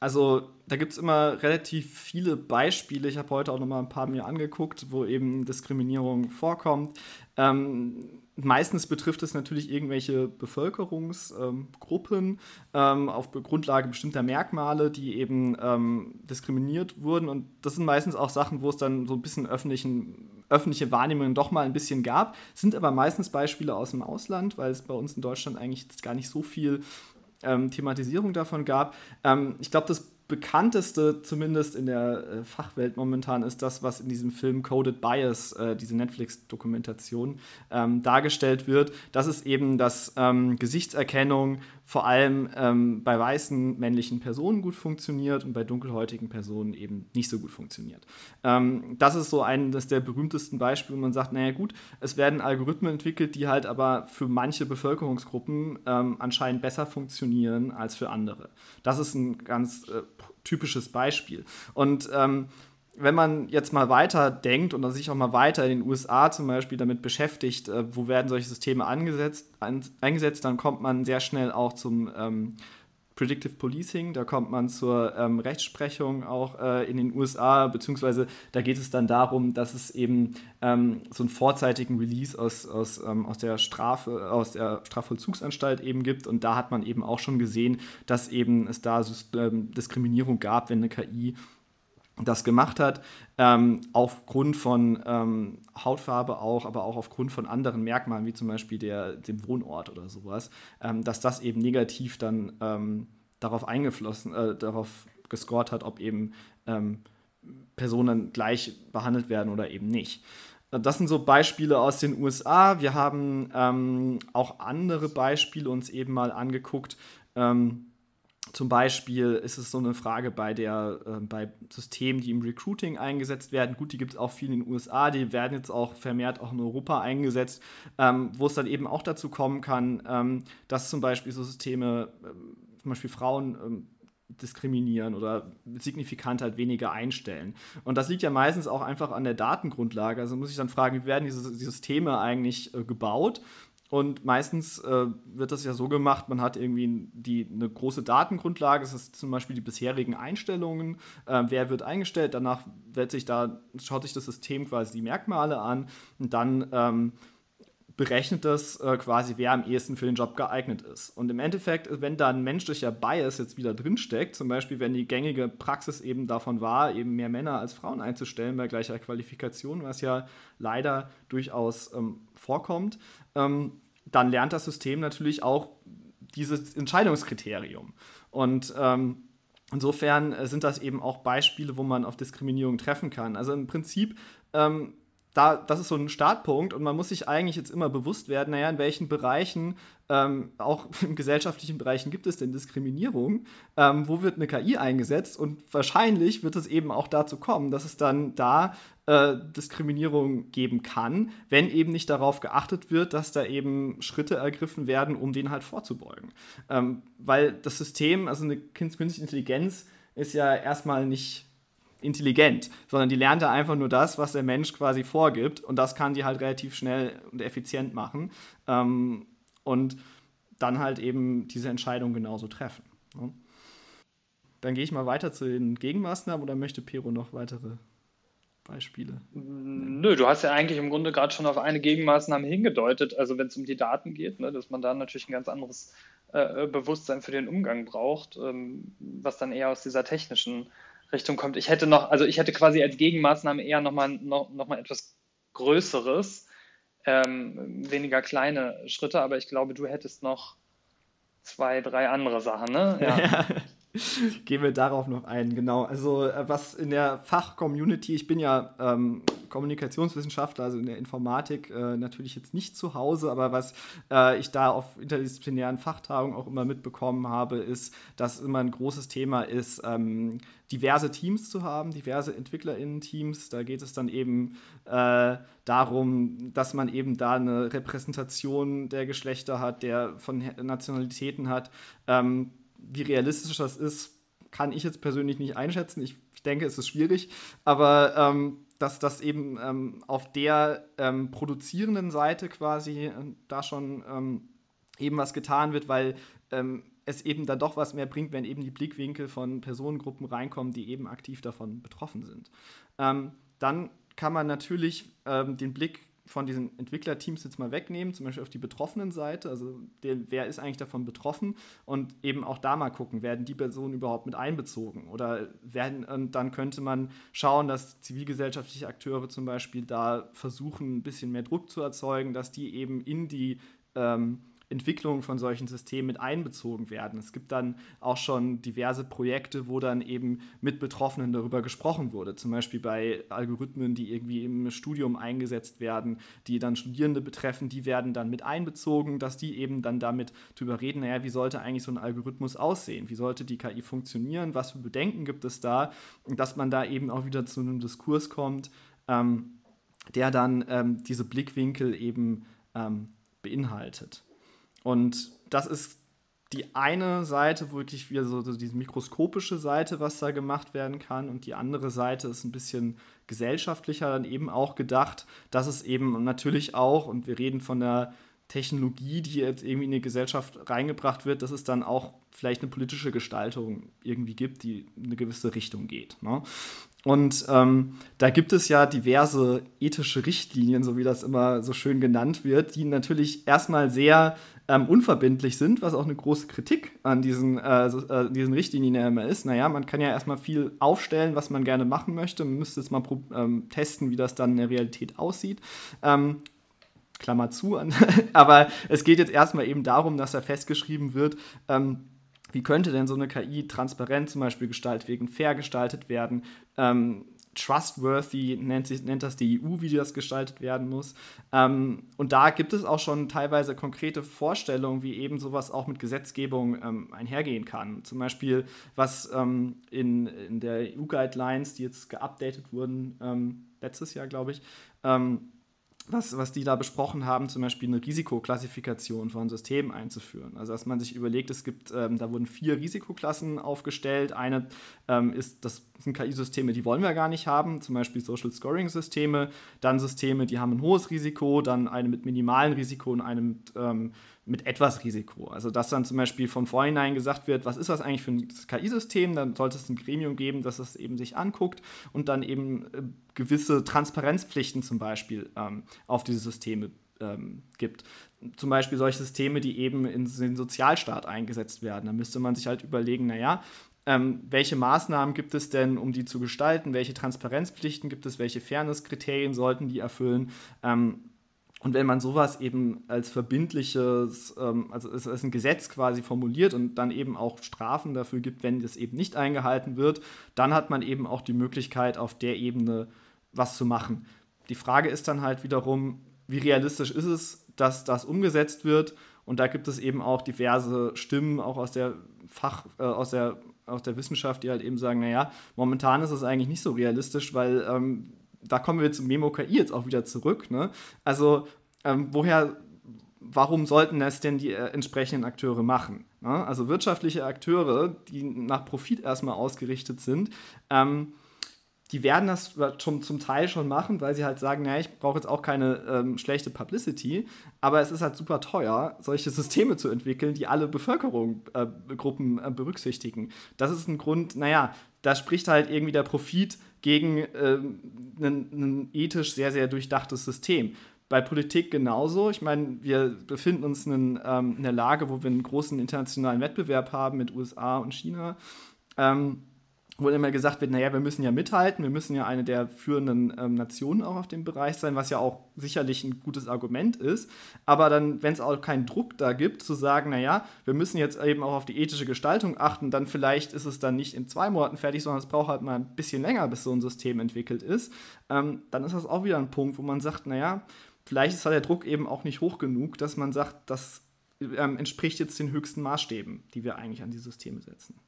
Also da gibt es immer relativ viele Beispiele. Ich habe heute auch noch mal ein paar mir angeguckt, wo eben Diskriminierung vorkommt. Ähm, meistens betrifft es natürlich irgendwelche Bevölkerungsgruppen ähm, auf Grundlage bestimmter Merkmale, die eben ähm, diskriminiert wurden. Und das sind meistens auch Sachen, wo es dann so ein bisschen öffentlichen, öffentliche Wahrnehmungen doch mal ein bisschen gab. Sind aber meistens Beispiele aus dem Ausland, weil es bei uns in Deutschland eigentlich gar nicht so viel ähm, Thematisierung davon gab. Ähm, ich glaube, das bekannteste, zumindest in der äh, Fachwelt momentan, ist das, was in diesem Film Coded Bias, äh, diese Netflix-Dokumentation, ähm, dargestellt wird. Das ist eben, dass ähm, Gesichtserkennung vor allem ähm, bei weißen männlichen Personen gut funktioniert und bei dunkelhäutigen Personen eben nicht so gut funktioniert. Ähm, das ist so eines der berühmtesten Beispiele, wo man sagt, naja gut, es werden Algorithmen entwickelt, die halt aber für manche Bevölkerungsgruppen ähm, anscheinend besser funktionieren als für andere. Das ist ein ganz äh, typisches Beispiel. Und ähm, wenn man jetzt mal weiter denkt und sich auch mal weiter in den USA zum Beispiel damit beschäftigt, äh, wo werden solche Systeme angesetzt, ein, eingesetzt, dann kommt man sehr schnell auch zum ähm, Predictive Policing, da kommt man zur ähm, Rechtsprechung auch äh, in den USA, beziehungsweise da geht es dann darum, dass es eben ähm, so einen vorzeitigen Release aus, aus, ähm, aus der Strafe, aus der Strafvollzugsanstalt eben gibt. Und da hat man eben auch schon gesehen, dass eben es da ähm, Diskriminierung gab, wenn eine KI das gemacht hat, ähm, aufgrund von ähm, Hautfarbe auch, aber auch aufgrund von anderen Merkmalen, wie zum Beispiel der, dem Wohnort oder sowas, ähm, dass das eben negativ dann ähm, darauf eingeflossen, äh, darauf gescored hat, ob eben ähm, Personen gleich behandelt werden oder eben nicht. Das sind so Beispiele aus den USA. Wir haben ähm, auch andere Beispiele uns eben mal angeguckt. Ähm, zum Beispiel ist es so eine Frage bei, der, äh, bei Systemen, die im Recruiting eingesetzt werden. Gut, die gibt es auch viel in den USA, die werden jetzt auch vermehrt auch in Europa eingesetzt, ähm, wo es dann eben auch dazu kommen kann, ähm, dass zum Beispiel so Systeme, äh, zum Beispiel Frauen, ähm, diskriminieren oder signifikant halt weniger einstellen. Und das liegt ja meistens auch einfach an der Datengrundlage. Also muss ich dann fragen, wie werden diese, Systeme eigentlich äh, gebaut? Und meistens äh, wird das ja so gemacht, man hat irgendwie die, eine große Datengrundlage, das ist zum Beispiel die bisherigen Einstellungen, äh, wer wird eingestellt, danach wird sich da, schaut sich das System quasi die Merkmale an und dann ähm, berechnet das äh, quasi, wer am ehesten für den Job geeignet ist. Und im Endeffekt, wenn da ein menschlicher Bias jetzt wieder drinsteckt, zum Beispiel wenn die gängige Praxis eben davon war, eben mehr Männer als Frauen einzustellen bei gleicher Qualifikation, was ja leider durchaus ähm, vorkommt, ähm, dann lernt das System natürlich auch dieses Entscheidungskriterium. Und ähm, insofern äh, sind das eben auch Beispiele, wo man auf Diskriminierung treffen kann. Also im Prinzip ähm, da, das ist so ein Startpunkt und man muss sich eigentlich jetzt immer bewusst werden, naja, in welchen Bereichen, ähm, auch in gesellschaftlichen Bereichen gibt es denn Diskriminierung, ähm, wo wird eine KI eingesetzt und wahrscheinlich wird es eben auch dazu kommen, dass es dann da äh, Diskriminierung geben kann, wenn eben nicht darauf geachtet wird, dass da eben Schritte ergriffen werden, um den halt vorzubeugen. Ähm, weil das System, also eine künstliche Intelligenz ist ja erstmal nicht intelligent, sondern die lernt ja einfach nur das, was der Mensch quasi vorgibt und das kann die halt relativ schnell und effizient machen ähm, und dann halt eben diese Entscheidung genauso treffen. Ne? Dann gehe ich mal weiter zu den Gegenmaßnahmen oder möchte Pero noch weitere Beispiele? Nö, du hast ja eigentlich im Grunde gerade schon auf eine Gegenmaßnahme hingedeutet, also wenn es um die Daten geht, ne, dass man da natürlich ein ganz anderes äh, Bewusstsein für den Umgang braucht, ähm, was dann eher aus dieser technischen Richtung kommt. Ich hätte noch, also ich hätte quasi als Gegenmaßnahme eher nochmal noch, noch mal etwas Größeres, ähm, weniger kleine Schritte, aber ich glaube, du hättest noch zwei, drei andere Sachen, ne? Ja. Gehen wir darauf noch ein, genau. Also äh, was in der Fachcommunity, ich bin ja ähm, Kommunikationswissenschaftler, also in der Informatik äh, natürlich jetzt nicht zu Hause, aber was äh, ich da auf interdisziplinären Fachtagungen auch immer mitbekommen habe, ist, dass immer ein großes Thema ist, ähm, diverse Teams zu haben, diverse EntwicklerInnen-Teams. Da geht es dann eben äh, darum, dass man eben da eine Repräsentation der Geschlechter hat, der von Nationalitäten hat. Ähm, wie realistisch das ist, kann ich jetzt persönlich nicht einschätzen. Ich, ich denke, es ist schwierig, aber ähm, dass das eben ähm, auf der ähm, produzierenden Seite quasi äh, da schon ähm, eben was getan wird, weil ähm, es eben dann doch was mehr bringt, wenn eben die Blickwinkel von Personengruppen reinkommen, die eben aktiv davon betroffen sind. Ähm, dann kann man natürlich den Blick von diesen Entwicklerteams jetzt mal wegnehmen, zum Beispiel auf die betroffenen Seite, also der, wer ist eigentlich davon betroffen? Und eben auch da mal gucken, werden die Personen überhaupt mit einbezogen? Oder werden, und dann könnte man schauen, dass zivilgesellschaftliche Akteure zum Beispiel da versuchen, ein bisschen mehr Druck zu erzeugen, dass die eben in die ähm, Entwicklung von solchen Systemen mit einbezogen werden. Es gibt dann auch schon diverse Projekte, wo dann eben mit Betroffenen darüber gesprochen wurde. Zum Beispiel bei Algorithmen, die irgendwie im Studium eingesetzt werden, die dann Studierende betreffen, die werden dann mit einbezogen, dass die eben dann damit drüber reden, naja, wie sollte eigentlich so ein Algorithmus aussehen? Wie sollte die KI funktionieren? Was für Bedenken gibt es da? Und dass man da eben auch wieder zu einem Diskurs kommt, ähm, der dann ähm, diese Blickwinkel eben ähm, beinhaltet. Und das ist die eine Seite, wirklich wieder so, so diese mikroskopische Seite, was da gemacht werden kann. Und die andere Seite ist ein bisschen gesellschaftlicher dann eben auch gedacht, dass es eben natürlich auch, und wir reden von der Technologie, die jetzt irgendwie in die Gesellschaft reingebracht wird, dass es dann auch vielleicht eine politische Gestaltung irgendwie gibt, die in eine gewisse Richtung geht. Ne? Und ähm, da gibt es ja diverse ethische Richtlinien, so wie das immer so schön genannt wird, die natürlich erstmal sehr ähm, unverbindlich sind, was auch eine große Kritik an diesen, äh, äh, diesen Richtlinien immer ist. Naja, man kann ja erstmal viel aufstellen, was man gerne machen möchte. Man müsste jetzt mal ähm, testen, wie das dann in der Realität aussieht. Ähm, Klammer zu. Aber es geht jetzt erstmal eben darum, dass da festgeschrieben wird, ähm, wie könnte denn so eine KI transparent zum Beispiel gestaltet werden, fair gestaltet werden? Ähm, trustworthy nennt, sich, nennt das die EU, wie das gestaltet werden muss. Ähm, und da gibt es auch schon teilweise konkrete Vorstellungen, wie eben sowas auch mit Gesetzgebung ähm, einhergehen kann. Zum Beispiel, was ähm, in, in der EU-Guidelines, die jetzt geupdatet wurden, ähm, letztes Jahr, glaube ich, ähm, was, was die da besprochen haben, zum Beispiel eine Risikoklassifikation von Systemen einzuführen. Also dass man sich überlegt, es gibt, ähm, da wurden vier Risikoklassen aufgestellt. Eine ähm, ist, das sind KI-Systeme, die wollen wir gar nicht haben, zum Beispiel Social Scoring-Systeme, dann Systeme, die haben ein hohes Risiko, dann eine mit minimalem Risiko und eine mit ähm, mit etwas Risiko. Also dass dann zum Beispiel von vornherein gesagt wird, was ist das eigentlich für ein KI-System, dann sollte es ein Gremium geben, das es eben sich anguckt und dann eben äh, gewisse Transparenzpflichten zum Beispiel ähm, auf diese Systeme ähm, gibt. Zum Beispiel solche Systeme, die eben in den Sozialstaat eingesetzt werden. Da müsste man sich halt überlegen, naja, ähm, welche Maßnahmen gibt es denn, um die zu gestalten? Welche Transparenzpflichten gibt es? Welche Fairnesskriterien sollten die erfüllen? Ähm, und wenn man sowas eben als verbindliches, ähm, also als, als ein Gesetz quasi formuliert und dann eben auch Strafen dafür gibt, wenn das eben nicht eingehalten wird, dann hat man eben auch die Möglichkeit, auf der Ebene was zu machen. Die Frage ist dann halt wiederum, wie realistisch ist es, dass das umgesetzt wird? Und da gibt es eben auch diverse Stimmen, auch aus der Fach, äh, aus der aus der Wissenschaft, die halt eben sagen, naja, momentan ist es eigentlich nicht so realistisch, weil ähm, da kommen wir zum Memo KI jetzt auch wieder zurück. Ne? Also, ähm, woher, warum sollten das denn die äh, entsprechenden Akteure machen? Ne? Also, wirtschaftliche Akteure, die nach Profit erstmal ausgerichtet sind, ähm, die werden das zum, zum Teil schon machen, weil sie halt sagen, naja, ich brauche jetzt auch keine ähm, schlechte Publicity, aber es ist halt super teuer, solche Systeme zu entwickeln, die alle Bevölkerungsgruppen äh, äh, berücksichtigen. Das ist ein Grund, naja, da spricht halt irgendwie der Profit gegen äh, ein, ethisch sehr, sehr durchdachtes System. Bei Politik genauso. Ich meine, wir befinden uns in, ähm, in der Lage, wo wir einen großen internationalen Wettbewerb haben mit USA und China. Ähm, wo immer gesagt wird, naja, wir müssen ja mithalten, wir müssen ja eine der führenden ähm, Nationen auch auf dem Bereich sein, was ja auch sicherlich ein gutes Argument ist. Aber dann, wenn es auch keinen Druck da gibt, zu sagen, naja, wir müssen jetzt eben auch auf die ethische Gestaltung achten, dann vielleicht ist es dann nicht in zwei Monaten fertig, sondern es braucht halt mal ein bisschen länger, bis so ein System entwickelt ist, ähm, dann ist das auch wieder ein Punkt, wo man sagt, naja, vielleicht ist halt der Druck eben auch nicht hoch genug, dass man sagt, das ähm, entspricht jetzt den höchsten Maßstäben, die wir eigentlich an die Systeme setzen.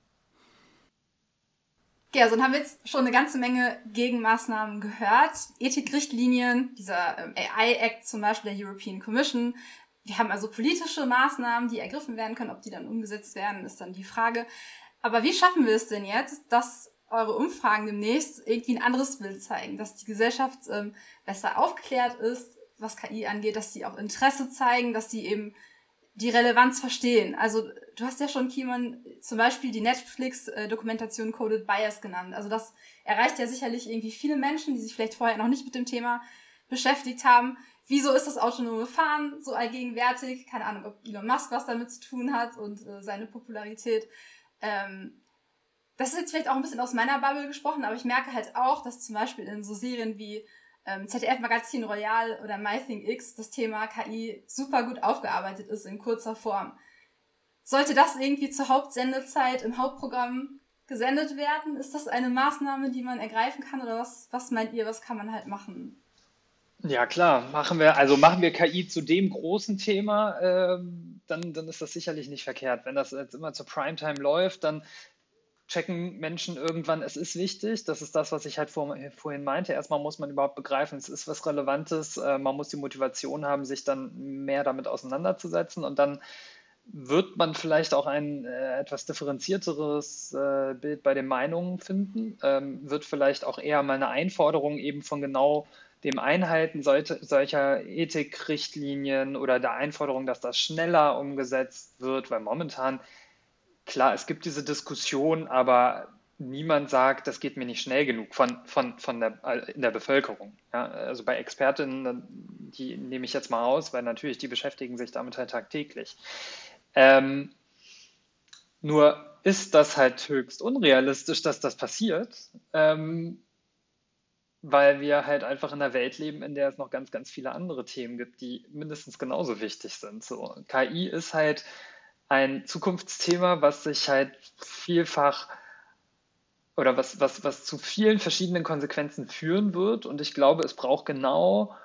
Ja, so dann haben wir jetzt schon eine ganze Menge Gegenmaßnahmen gehört. Ethikrichtlinien, dieser ähm, AI-Act zum Beispiel der European Commission. Wir haben also politische Maßnahmen, die ergriffen werden können. Ob die dann umgesetzt werden, ist dann die Frage. Aber wie schaffen wir es denn jetzt, dass eure Umfragen demnächst irgendwie ein anderes Bild zeigen, dass die Gesellschaft ähm, besser aufgeklärt ist, was KI angeht, dass sie auch Interesse zeigen, dass sie eben die Relevanz verstehen. Also du hast ja schon, Kimon, zum Beispiel die Netflix-Dokumentation Coded Bias genannt. Also das erreicht ja sicherlich irgendwie viele Menschen, die sich vielleicht vorher noch nicht mit dem Thema beschäftigt haben. Wieso ist das autonome Fahren so allgegenwärtig? Keine Ahnung, ob Elon Musk was damit zu tun hat und äh, seine Popularität. Ähm, das ist jetzt vielleicht auch ein bisschen aus meiner Bubble gesprochen, aber ich merke halt auch, dass zum Beispiel in so Serien wie ähm, ZDF-Magazin Royal oder MyThinkX das Thema KI super gut aufgearbeitet ist in kurzer Form. Sollte das irgendwie zur Hauptsendezeit im Hauptprogramm gesendet werden? Ist das eine Maßnahme, die man ergreifen kann oder was, was meint ihr, was kann man halt machen? Ja, klar, machen wir, also machen wir KI zu dem großen Thema, ähm, dann, dann ist das sicherlich nicht verkehrt. Wenn das jetzt immer zur Primetime läuft, dann checken Menschen irgendwann, es ist wichtig. Das ist das, was ich halt vor, vorhin meinte. Erstmal muss man überhaupt begreifen, es ist was Relevantes. Äh, man muss die Motivation haben, sich dann mehr damit auseinanderzusetzen. Und dann wird man vielleicht auch ein äh, etwas differenzierteres äh, Bild bei den Meinungen finden, ähm, wird vielleicht auch eher mal eine Einforderung eben von genau dem Einhalten solche, solcher Ethikrichtlinien oder der Einforderung, dass das schneller umgesetzt wird, weil momentan klar, es gibt diese Diskussion, aber niemand sagt, das geht mir nicht schnell genug von, von, von der, äh, in der Bevölkerung. Ja, also bei Expertinnen, die nehme ich jetzt mal raus, weil natürlich die beschäftigen sich damit halt tagtäglich. Ähm, nur ist das halt höchst unrealistisch, dass das passiert, ähm, weil wir halt einfach in einer Welt leben, in der es noch ganz, ganz viele andere Themen gibt, die mindestens genauso wichtig sind. So, KI ist halt ein Zukunftsthema, was sich halt vielfach oder was, was, was zu vielen verschiedenen Konsequenzen führen wird. Und ich glaube, es braucht genau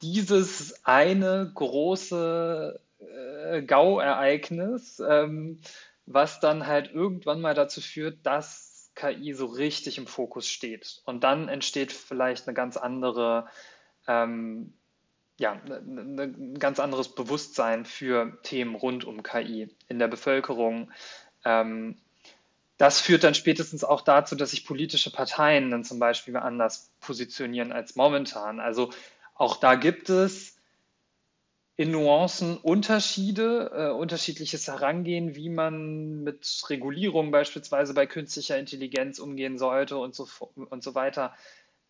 dieses eine große äh, GAU-Ereignis, ähm, was dann halt irgendwann mal dazu führt, dass KI so richtig im Fokus steht. Und dann entsteht vielleicht eine ganz andere, ähm, ja, ein ne, ne, ne, ganz anderes Bewusstsein für Themen rund um KI in der Bevölkerung. Ähm, das führt dann spätestens auch dazu, dass sich politische Parteien dann zum Beispiel anders positionieren als momentan. Also auch da gibt es in Nuancen Unterschiede, äh, unterschiedliches Herangehen, wie man mit Regulierung beispielsweise bei künstlicher Intelligenz umgehen sollte und so, und so weiter.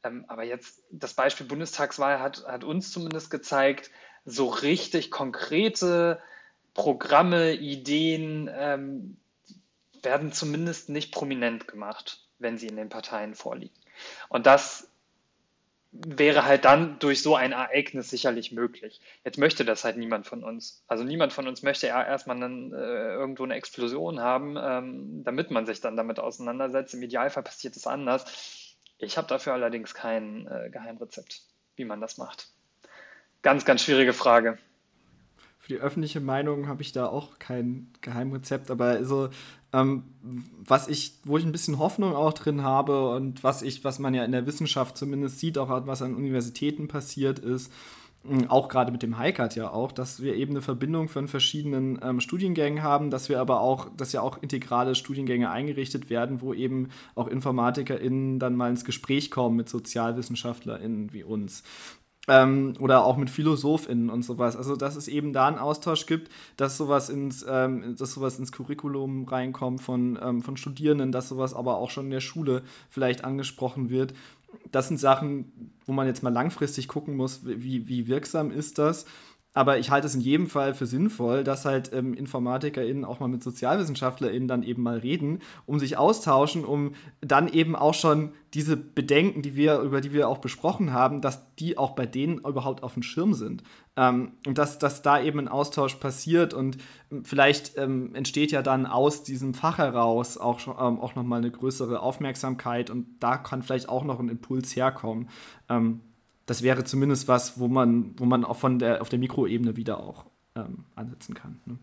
Ähm, aber jetzt das Beispiel Bundestagswahl hat, hat uns zumindest gezeigt, so richtig konkrete Programme, Ideen, ähm, werden zumindest nicht prominent gemacht, wenn sie in den Parteien vorliegen. Und das wäre halt dann durch so ein Ereignis sicherlich möglich. Jetzt möchte das halt niemand von uns. Also niemand von uns möchte ja erstmal einen, äh, irgendwo eine Explosion haben, ähm, damit man sich dann damit auseinandersetzt. Im Idealfall passiert es anders. Ich habe dafür allerdings kein äh, Geheimrezept, wie man das macht. Ganz, ganz schwierige Frage die öffentliche Meinung habe ich da auch kein Geheimrezept, aber also ähm, was ich, wo ich ein bisschen Hoffnung auch drin habe und was ich, was man ja in der Wissenschaft zumindest sieht, auch was an Universitäten passiert ist, hm, auch gerade mit dem HiCAT ja auch, dass wir eben eine Verbindung von verschiedenen ähm, Studiengängen haben, dass wir aber auch, dass ja auch integrale Studiengänge eingerichtet werden, wo eben auch InformatikerInnen dann mal ins Gespräch kommen mit SozialwissenschaftlerInnen wie uns ähm, oder auch mit PhilosophInnen und sowas. Also, dass es eben da einen Austausch gibt, dass sowas ins, ähm, dass sowas ins Curriculum reinkommt von, ähm, von Studierenden, dass sowas aber auch schon in der Schule vielleicht angesprochen wird. Das sind Sachen, wo man jetzt mal langfristig gucken muss, wie, wie wirksam ist das. Aber ich halte es in jedem Fall für sinnvoll, dass halt ähm, InformatikerInnen auch mal mit SozialwissenschaftlerInnen dann eben mal reden, um sich austauschen, um dann eben auch schon diese Bedenken, die wir, über die wir auch besprochen haben, dass die auch bei denen überhaupt auf dem Schirm sind. Ähm, und dass, dass da eben ein Austausch passiert und ähm, vielleicht ähm, entsteht ja dann aus diesem Fach heraus auch, ähm, auch nochmal eine größere Aufmerksamkeit und da kann vielleicht auch noch ein Impuls herkommen. Ähm, das wäre zumindest was, wo man, wo man auch von der, auf der Mikroebene wieder auch ähm, ansetzen kann. Ne?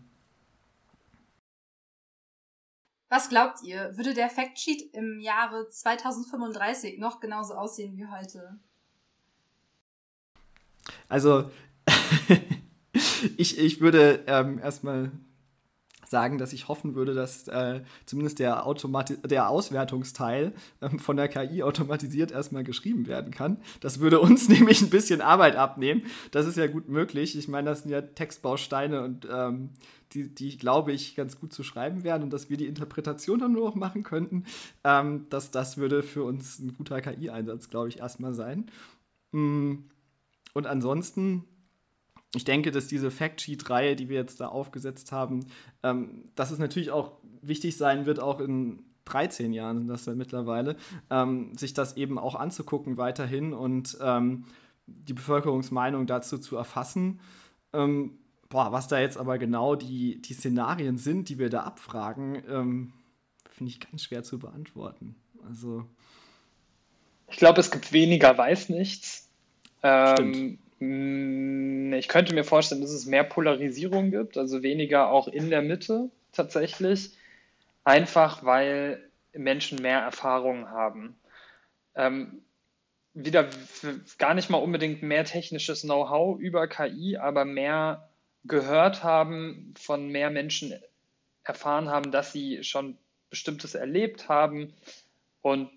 Was glaubt ihr, würde der Factsheet im Jahre 2035 noch genauso aussehen wie heute? Also, ich, ich würde ähm, erstmal sagen, dass ich hoffen würde, dass äh, zumindest der, Automati der Auswertungsteil ähm, von der KI automatisiert erstmal geschrieben werden kann. Das würde uns nämlich ein bisschen Arbeit abnehmen. Das ist ja gut möglich. Ich meine, das sind ja Textbausteine und ähm, die, die, glaube ich, ganz gut zu schreiben wären und dass wir die Interpretation dann nur noch machen könnten. Ähm, das, das würde für uns ein guter KI-Einsatz, glaube ich, erstmal sein. Mm, und ansonsten ich denke, dass diese Factsheet-Reihe, die wir jetzt da aufgesetzt haben, ähm, dass es natürlich auch wichtig sein wird, auch in 13 Jahren sind das ja mittlerweile, ähm, sich das eben auch anzugucken weiterhin und ähm, die Bevölkerungsmeinung dazu zu erfassen. Ähm, boah, was da jetzt aber genau die, die Szenarien sind, die wir da abfragen, ähm, finde ich ganz schwer zu beantworten. Also. Ich glaube, es gibt weniger Weiß nichts. Ähm, hm, ich könnte mir vorstellen, dass es mehr Polarisierung gibt, also weniger auch in der Mitte tatsächlich, einfach weil Menschen mehr Erfahrung haben. Ähm, wieder gar nicht mal unbedingt mehr technisches Know-how über KI, aber mehr gehört haben, von mehr Menschen erfahren haben, dass sie schon Bestimmtes erlebt haben und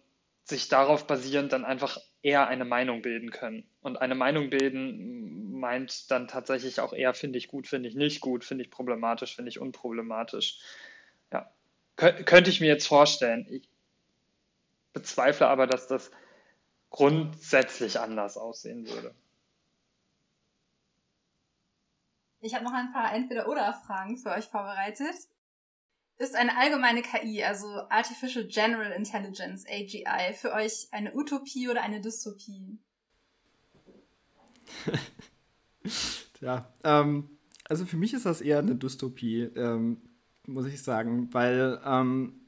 sich darauf basierend dann einfach eher eine Meinung bilden können. Und eine Meinung bilden meint dann tatsächlich auch eher, finde ich gut, finde ich nicht gut, finde ich problematisch, finde ich unproblematisch. Ja, Kön könnte ich mir jetzt vorstellen. Ich, bezweifle aber, dass das grundsätzlich anders aussehen würde. Ich habe noch ein paar Entweder-Oder-Fragen für euch vorbereitet. Ist eine allgemeine KI, also Artificial General Intelligence, AGI, für euch eine Utopie oder eine Dystopie? ja, ähm, also für mich ist das eher eine Dystopie, ähm, muss ich sagen, weil ähm,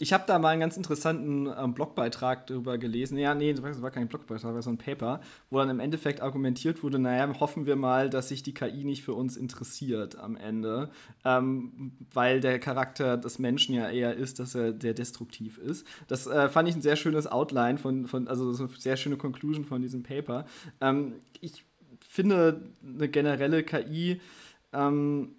ich habe da mal einen ganz interessanten ähm, Blogbeitrag darüber gelesen. Ja, nee, das war kein Blogbeitrag, das war so ein Paper, wo dann im Endeffekt argumentiert wurde, naja, hoffen wir mal, dass sich die KI nicht für uns interessiert am Ende, ähm, weil der Charakter des Menschen ja eher ist, dass er sehr destruktiv ist. Das äh, fand ich ein sehr schönes Outline von, von also so eine sehr schöne Conclusion von diesem Paper. Ähm, ich finde eine generelle KI ähm,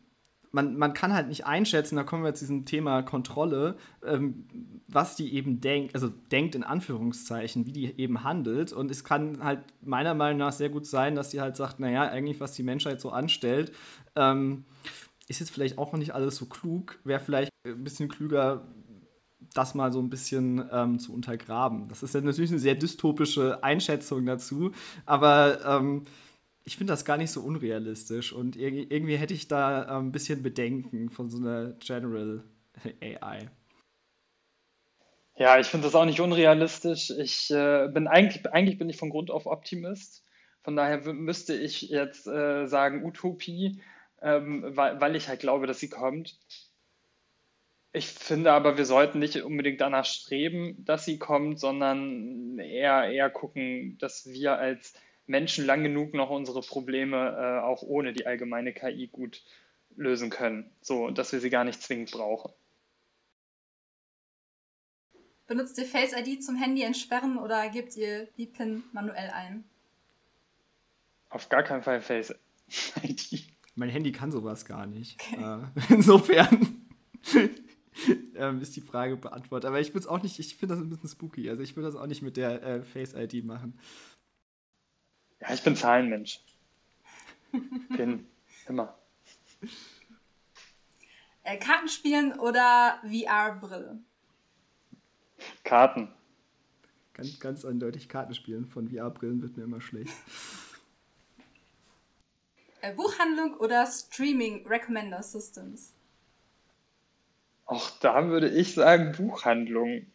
man, man kann halt nicht einschätzen, da kommen wir zu diesem Thema Kontrolle, ähm, was die eben denkt, also denkt in Anführungszeichen, wie die eben handelt. Und es kann halt meiner Meinung nach sehr gut sein, dass die halt sagt, naja, eigentlich, was die Menschheit so anstellt, ähm, ist jetzt vielleicht auch noch nicht alles so klug, wäre vielleicht ein bisschen klüger, das mal so ein bisschen ähm, zu untergraben. Das ist ja natürlich eine sehr dystopische Einschätzung dazu, aber ähm, ich finde das gar nicht so unrealistisch und irgendwie hätte ich da ein bisschen Bedenken von so einer General AI. Ja, ich finde das auch nicht unrealistisch. Ich äh, bin eigentlich, eigentlich bin ich von Grund auf Optimist. Von daher müsste ich jetzt äh, sagen Utopie, ähm, weil, weil ich halt glaube, dass sie kommt. Ich finde aber, wir sollten nicht unbedingt danach streben, dass sie kommt, sondern eher, eher gucken, dass wir als Menschen lang genug noch unsere Probleme äh, auch ohne die allgemeine KI gut lösen können, so dass wir sie gar nicht zwingend brauchen. Benutzt ihr Face ID zum Handy entsperren oder gebt ihr die PIN manuell ein? Auf gar keinen Fall Face ID. Mein Handy kann sowas gar nicht. Okay. Äh, insofern ähm, ist die Frage beantwortet. Aber ich würde es auch nicht, ich finde das ein bisschen spooky. Also ich würde das auch nicht mit der äh, Face ID machen. Ja, ich bin Zahlenmensch. Bin immer. Äh, Kartenspielen oder VR-Brille? Karten. Ganz, ganz eindeutig Kartenspielen. Von VR-Brillen wird mir immer schlecht. Äh, Buchhandlung oder Streaming Recommender Systems? Auch da würde ich sagen Buchhandlung.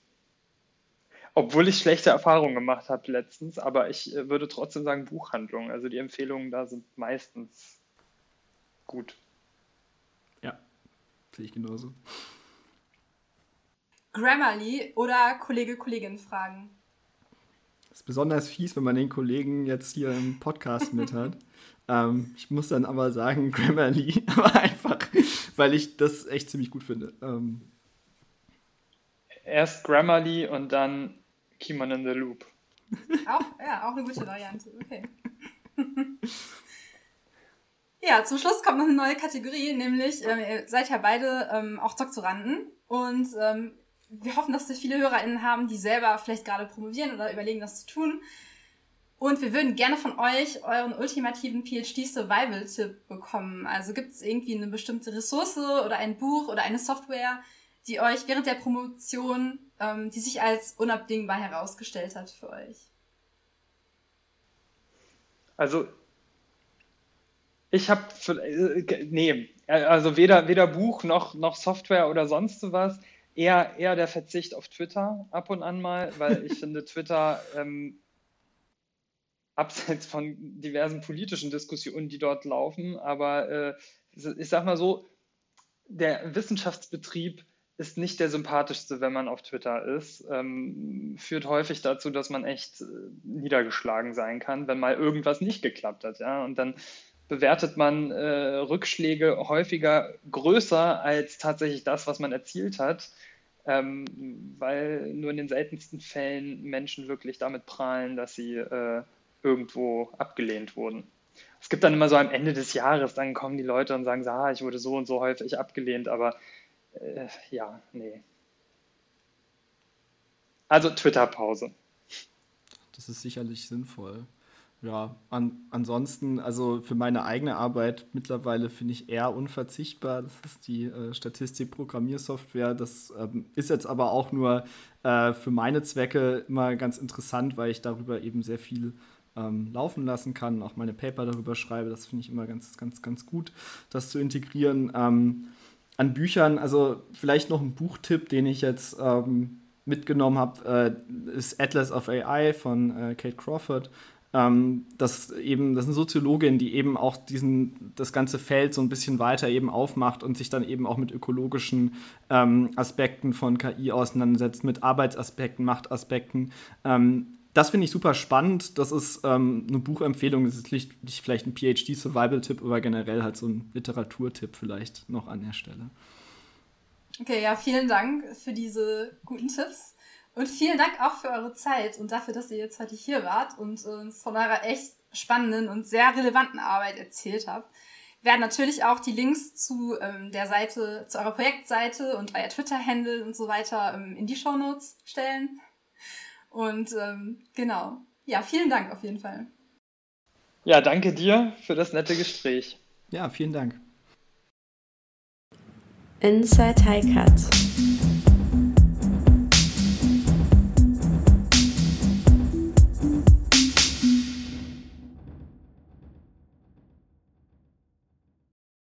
Obwohl ich schlechte Erfahrungen gemacht habe letztens, aber ich äh, würde trotzdem sagen Buchhandlung. Also die Empfehlungen da sind meistens gut. Ja, sehe ich genauso. Grammarly oder Kollege, Kollegin fragen? Das ist besonders fies, wenn man den Kollegen jetzt hier im Podcast mit hat. Ähm, ich muss dann aber sagen Grammarly, aber einfach, weil ich das echt ziemlich gut finde. Ähm, Erst Grammarly und dann Keyman in the Loop. Auch, ja, auch eine gute Variante. Okay. ja, zum Schluss kommt noch eine neue Kategorie, nämlich äh, ihr seid ja beide ähm, auch Doktoranden und ähm, wir hoffen, dass wir viele HörerInnen haben, die selber vielleicht gerade promovieren oder überlegen, das zu tun. Und wir würden gerne von euch euren ultimativen PhD-Survival-Tipp bekommen. Also gibt es irgendwie eine bestimmte Ressource oder ein Buch oder eine Software, die euch während der Promotion, ähm, die sich als unabdingbar herausgestellt hat für euch? Also, ich habe, äh, nee, also weder, weder Buch noch, noch Software oder sonst was. Eher, eher der Verzicht auf Twitter ab und an mal, weil ich finde, Twitter ähm, abseits von diversen politischen Diskussionen, die dort laufen, aber äh, ich sag mal so, der Wissenschaftsbetrieb ist nicht der sympathischste, wenn man auf Twitter ist. Ähm, führt häufig dazu, dass man echt äh, niedergeschlagen sein kann, wenn mal irgendwas nicht geklappt hat. Ja? Und dann bewertet man äh, Rückschläge häufiger größer als tatsächlich das, was man erzielt hat, ähm, weil nur in den seltensten Fällen Menschen wirklich damit prahlen, dass sie äh, irgendwo abgelehnt wurden. Es gibt dann immer so am Ende des Jahres, dann kommen die Leute und sagen, so, ah, ich wurde so und so häufig abgelehnt, aber äh, ja, nee. Also Twitter-Pause. Das ist sicherlich sinnvoll. Ja, an, ansonsten, also für meine eigene Arbeit mittlerweile finde ich eher unverzichtbar. Das ist die äh, Statistik-Programmiersoftware. Das ähm, ist jetzt aber auch nur äh, für meine Zwecke immer ganz interessant, weil ich darüber eben sehr viel ähm, laufen lassen kann, auch meine Paper darüber schreibe. Das finde ich immer ganz, ganz, ganz gut, das zu integrieren. Ähm, an Büchern, also vielleicht noch ein Buchtipp, den ich jetzt ähm, mitgenommen habe, äh, ist Atlas of AI von äh, Kate Crawford ähm, das eben, das ist eine Soziologin, die eben auch diesen, das ganze Feld so ein bisschen weiter eben aufmacht und sich dann eben auch mit ökologischen ähm, Aspekten von KI auseinandersetzt, mit Arbeitsaspekten, Machtaspekten. Ähm, das finde ich super spannend. Das ist ähm, eine Buchempfehlung. Das ist nicht, nicht vielleicht ein PhD-Survival-Tipp, aber generell halt so ein Literaturtipp vielleicht noch an der Stelle. Okay, ja, vielen Dank für diese guten Tipps. Und vielen Dank auch für eure Zeit und dafür, dass ihr jetzt heute hier wart und uns von eurer echt spannenden und sehr relevanten Arbeit erzählt habt. Wir werden natürlich auch die Links zu ähm, der Seite, zu eurer Projektseite und euer Twitter-Handle und so weiter ähm, in die Show Notes stellen. Und ähm, genau. Ja, vielen Dank auf jeden Fall. Ja, danke dir für das nette Gespräch. Ja, vielen Dank. Inside High Cut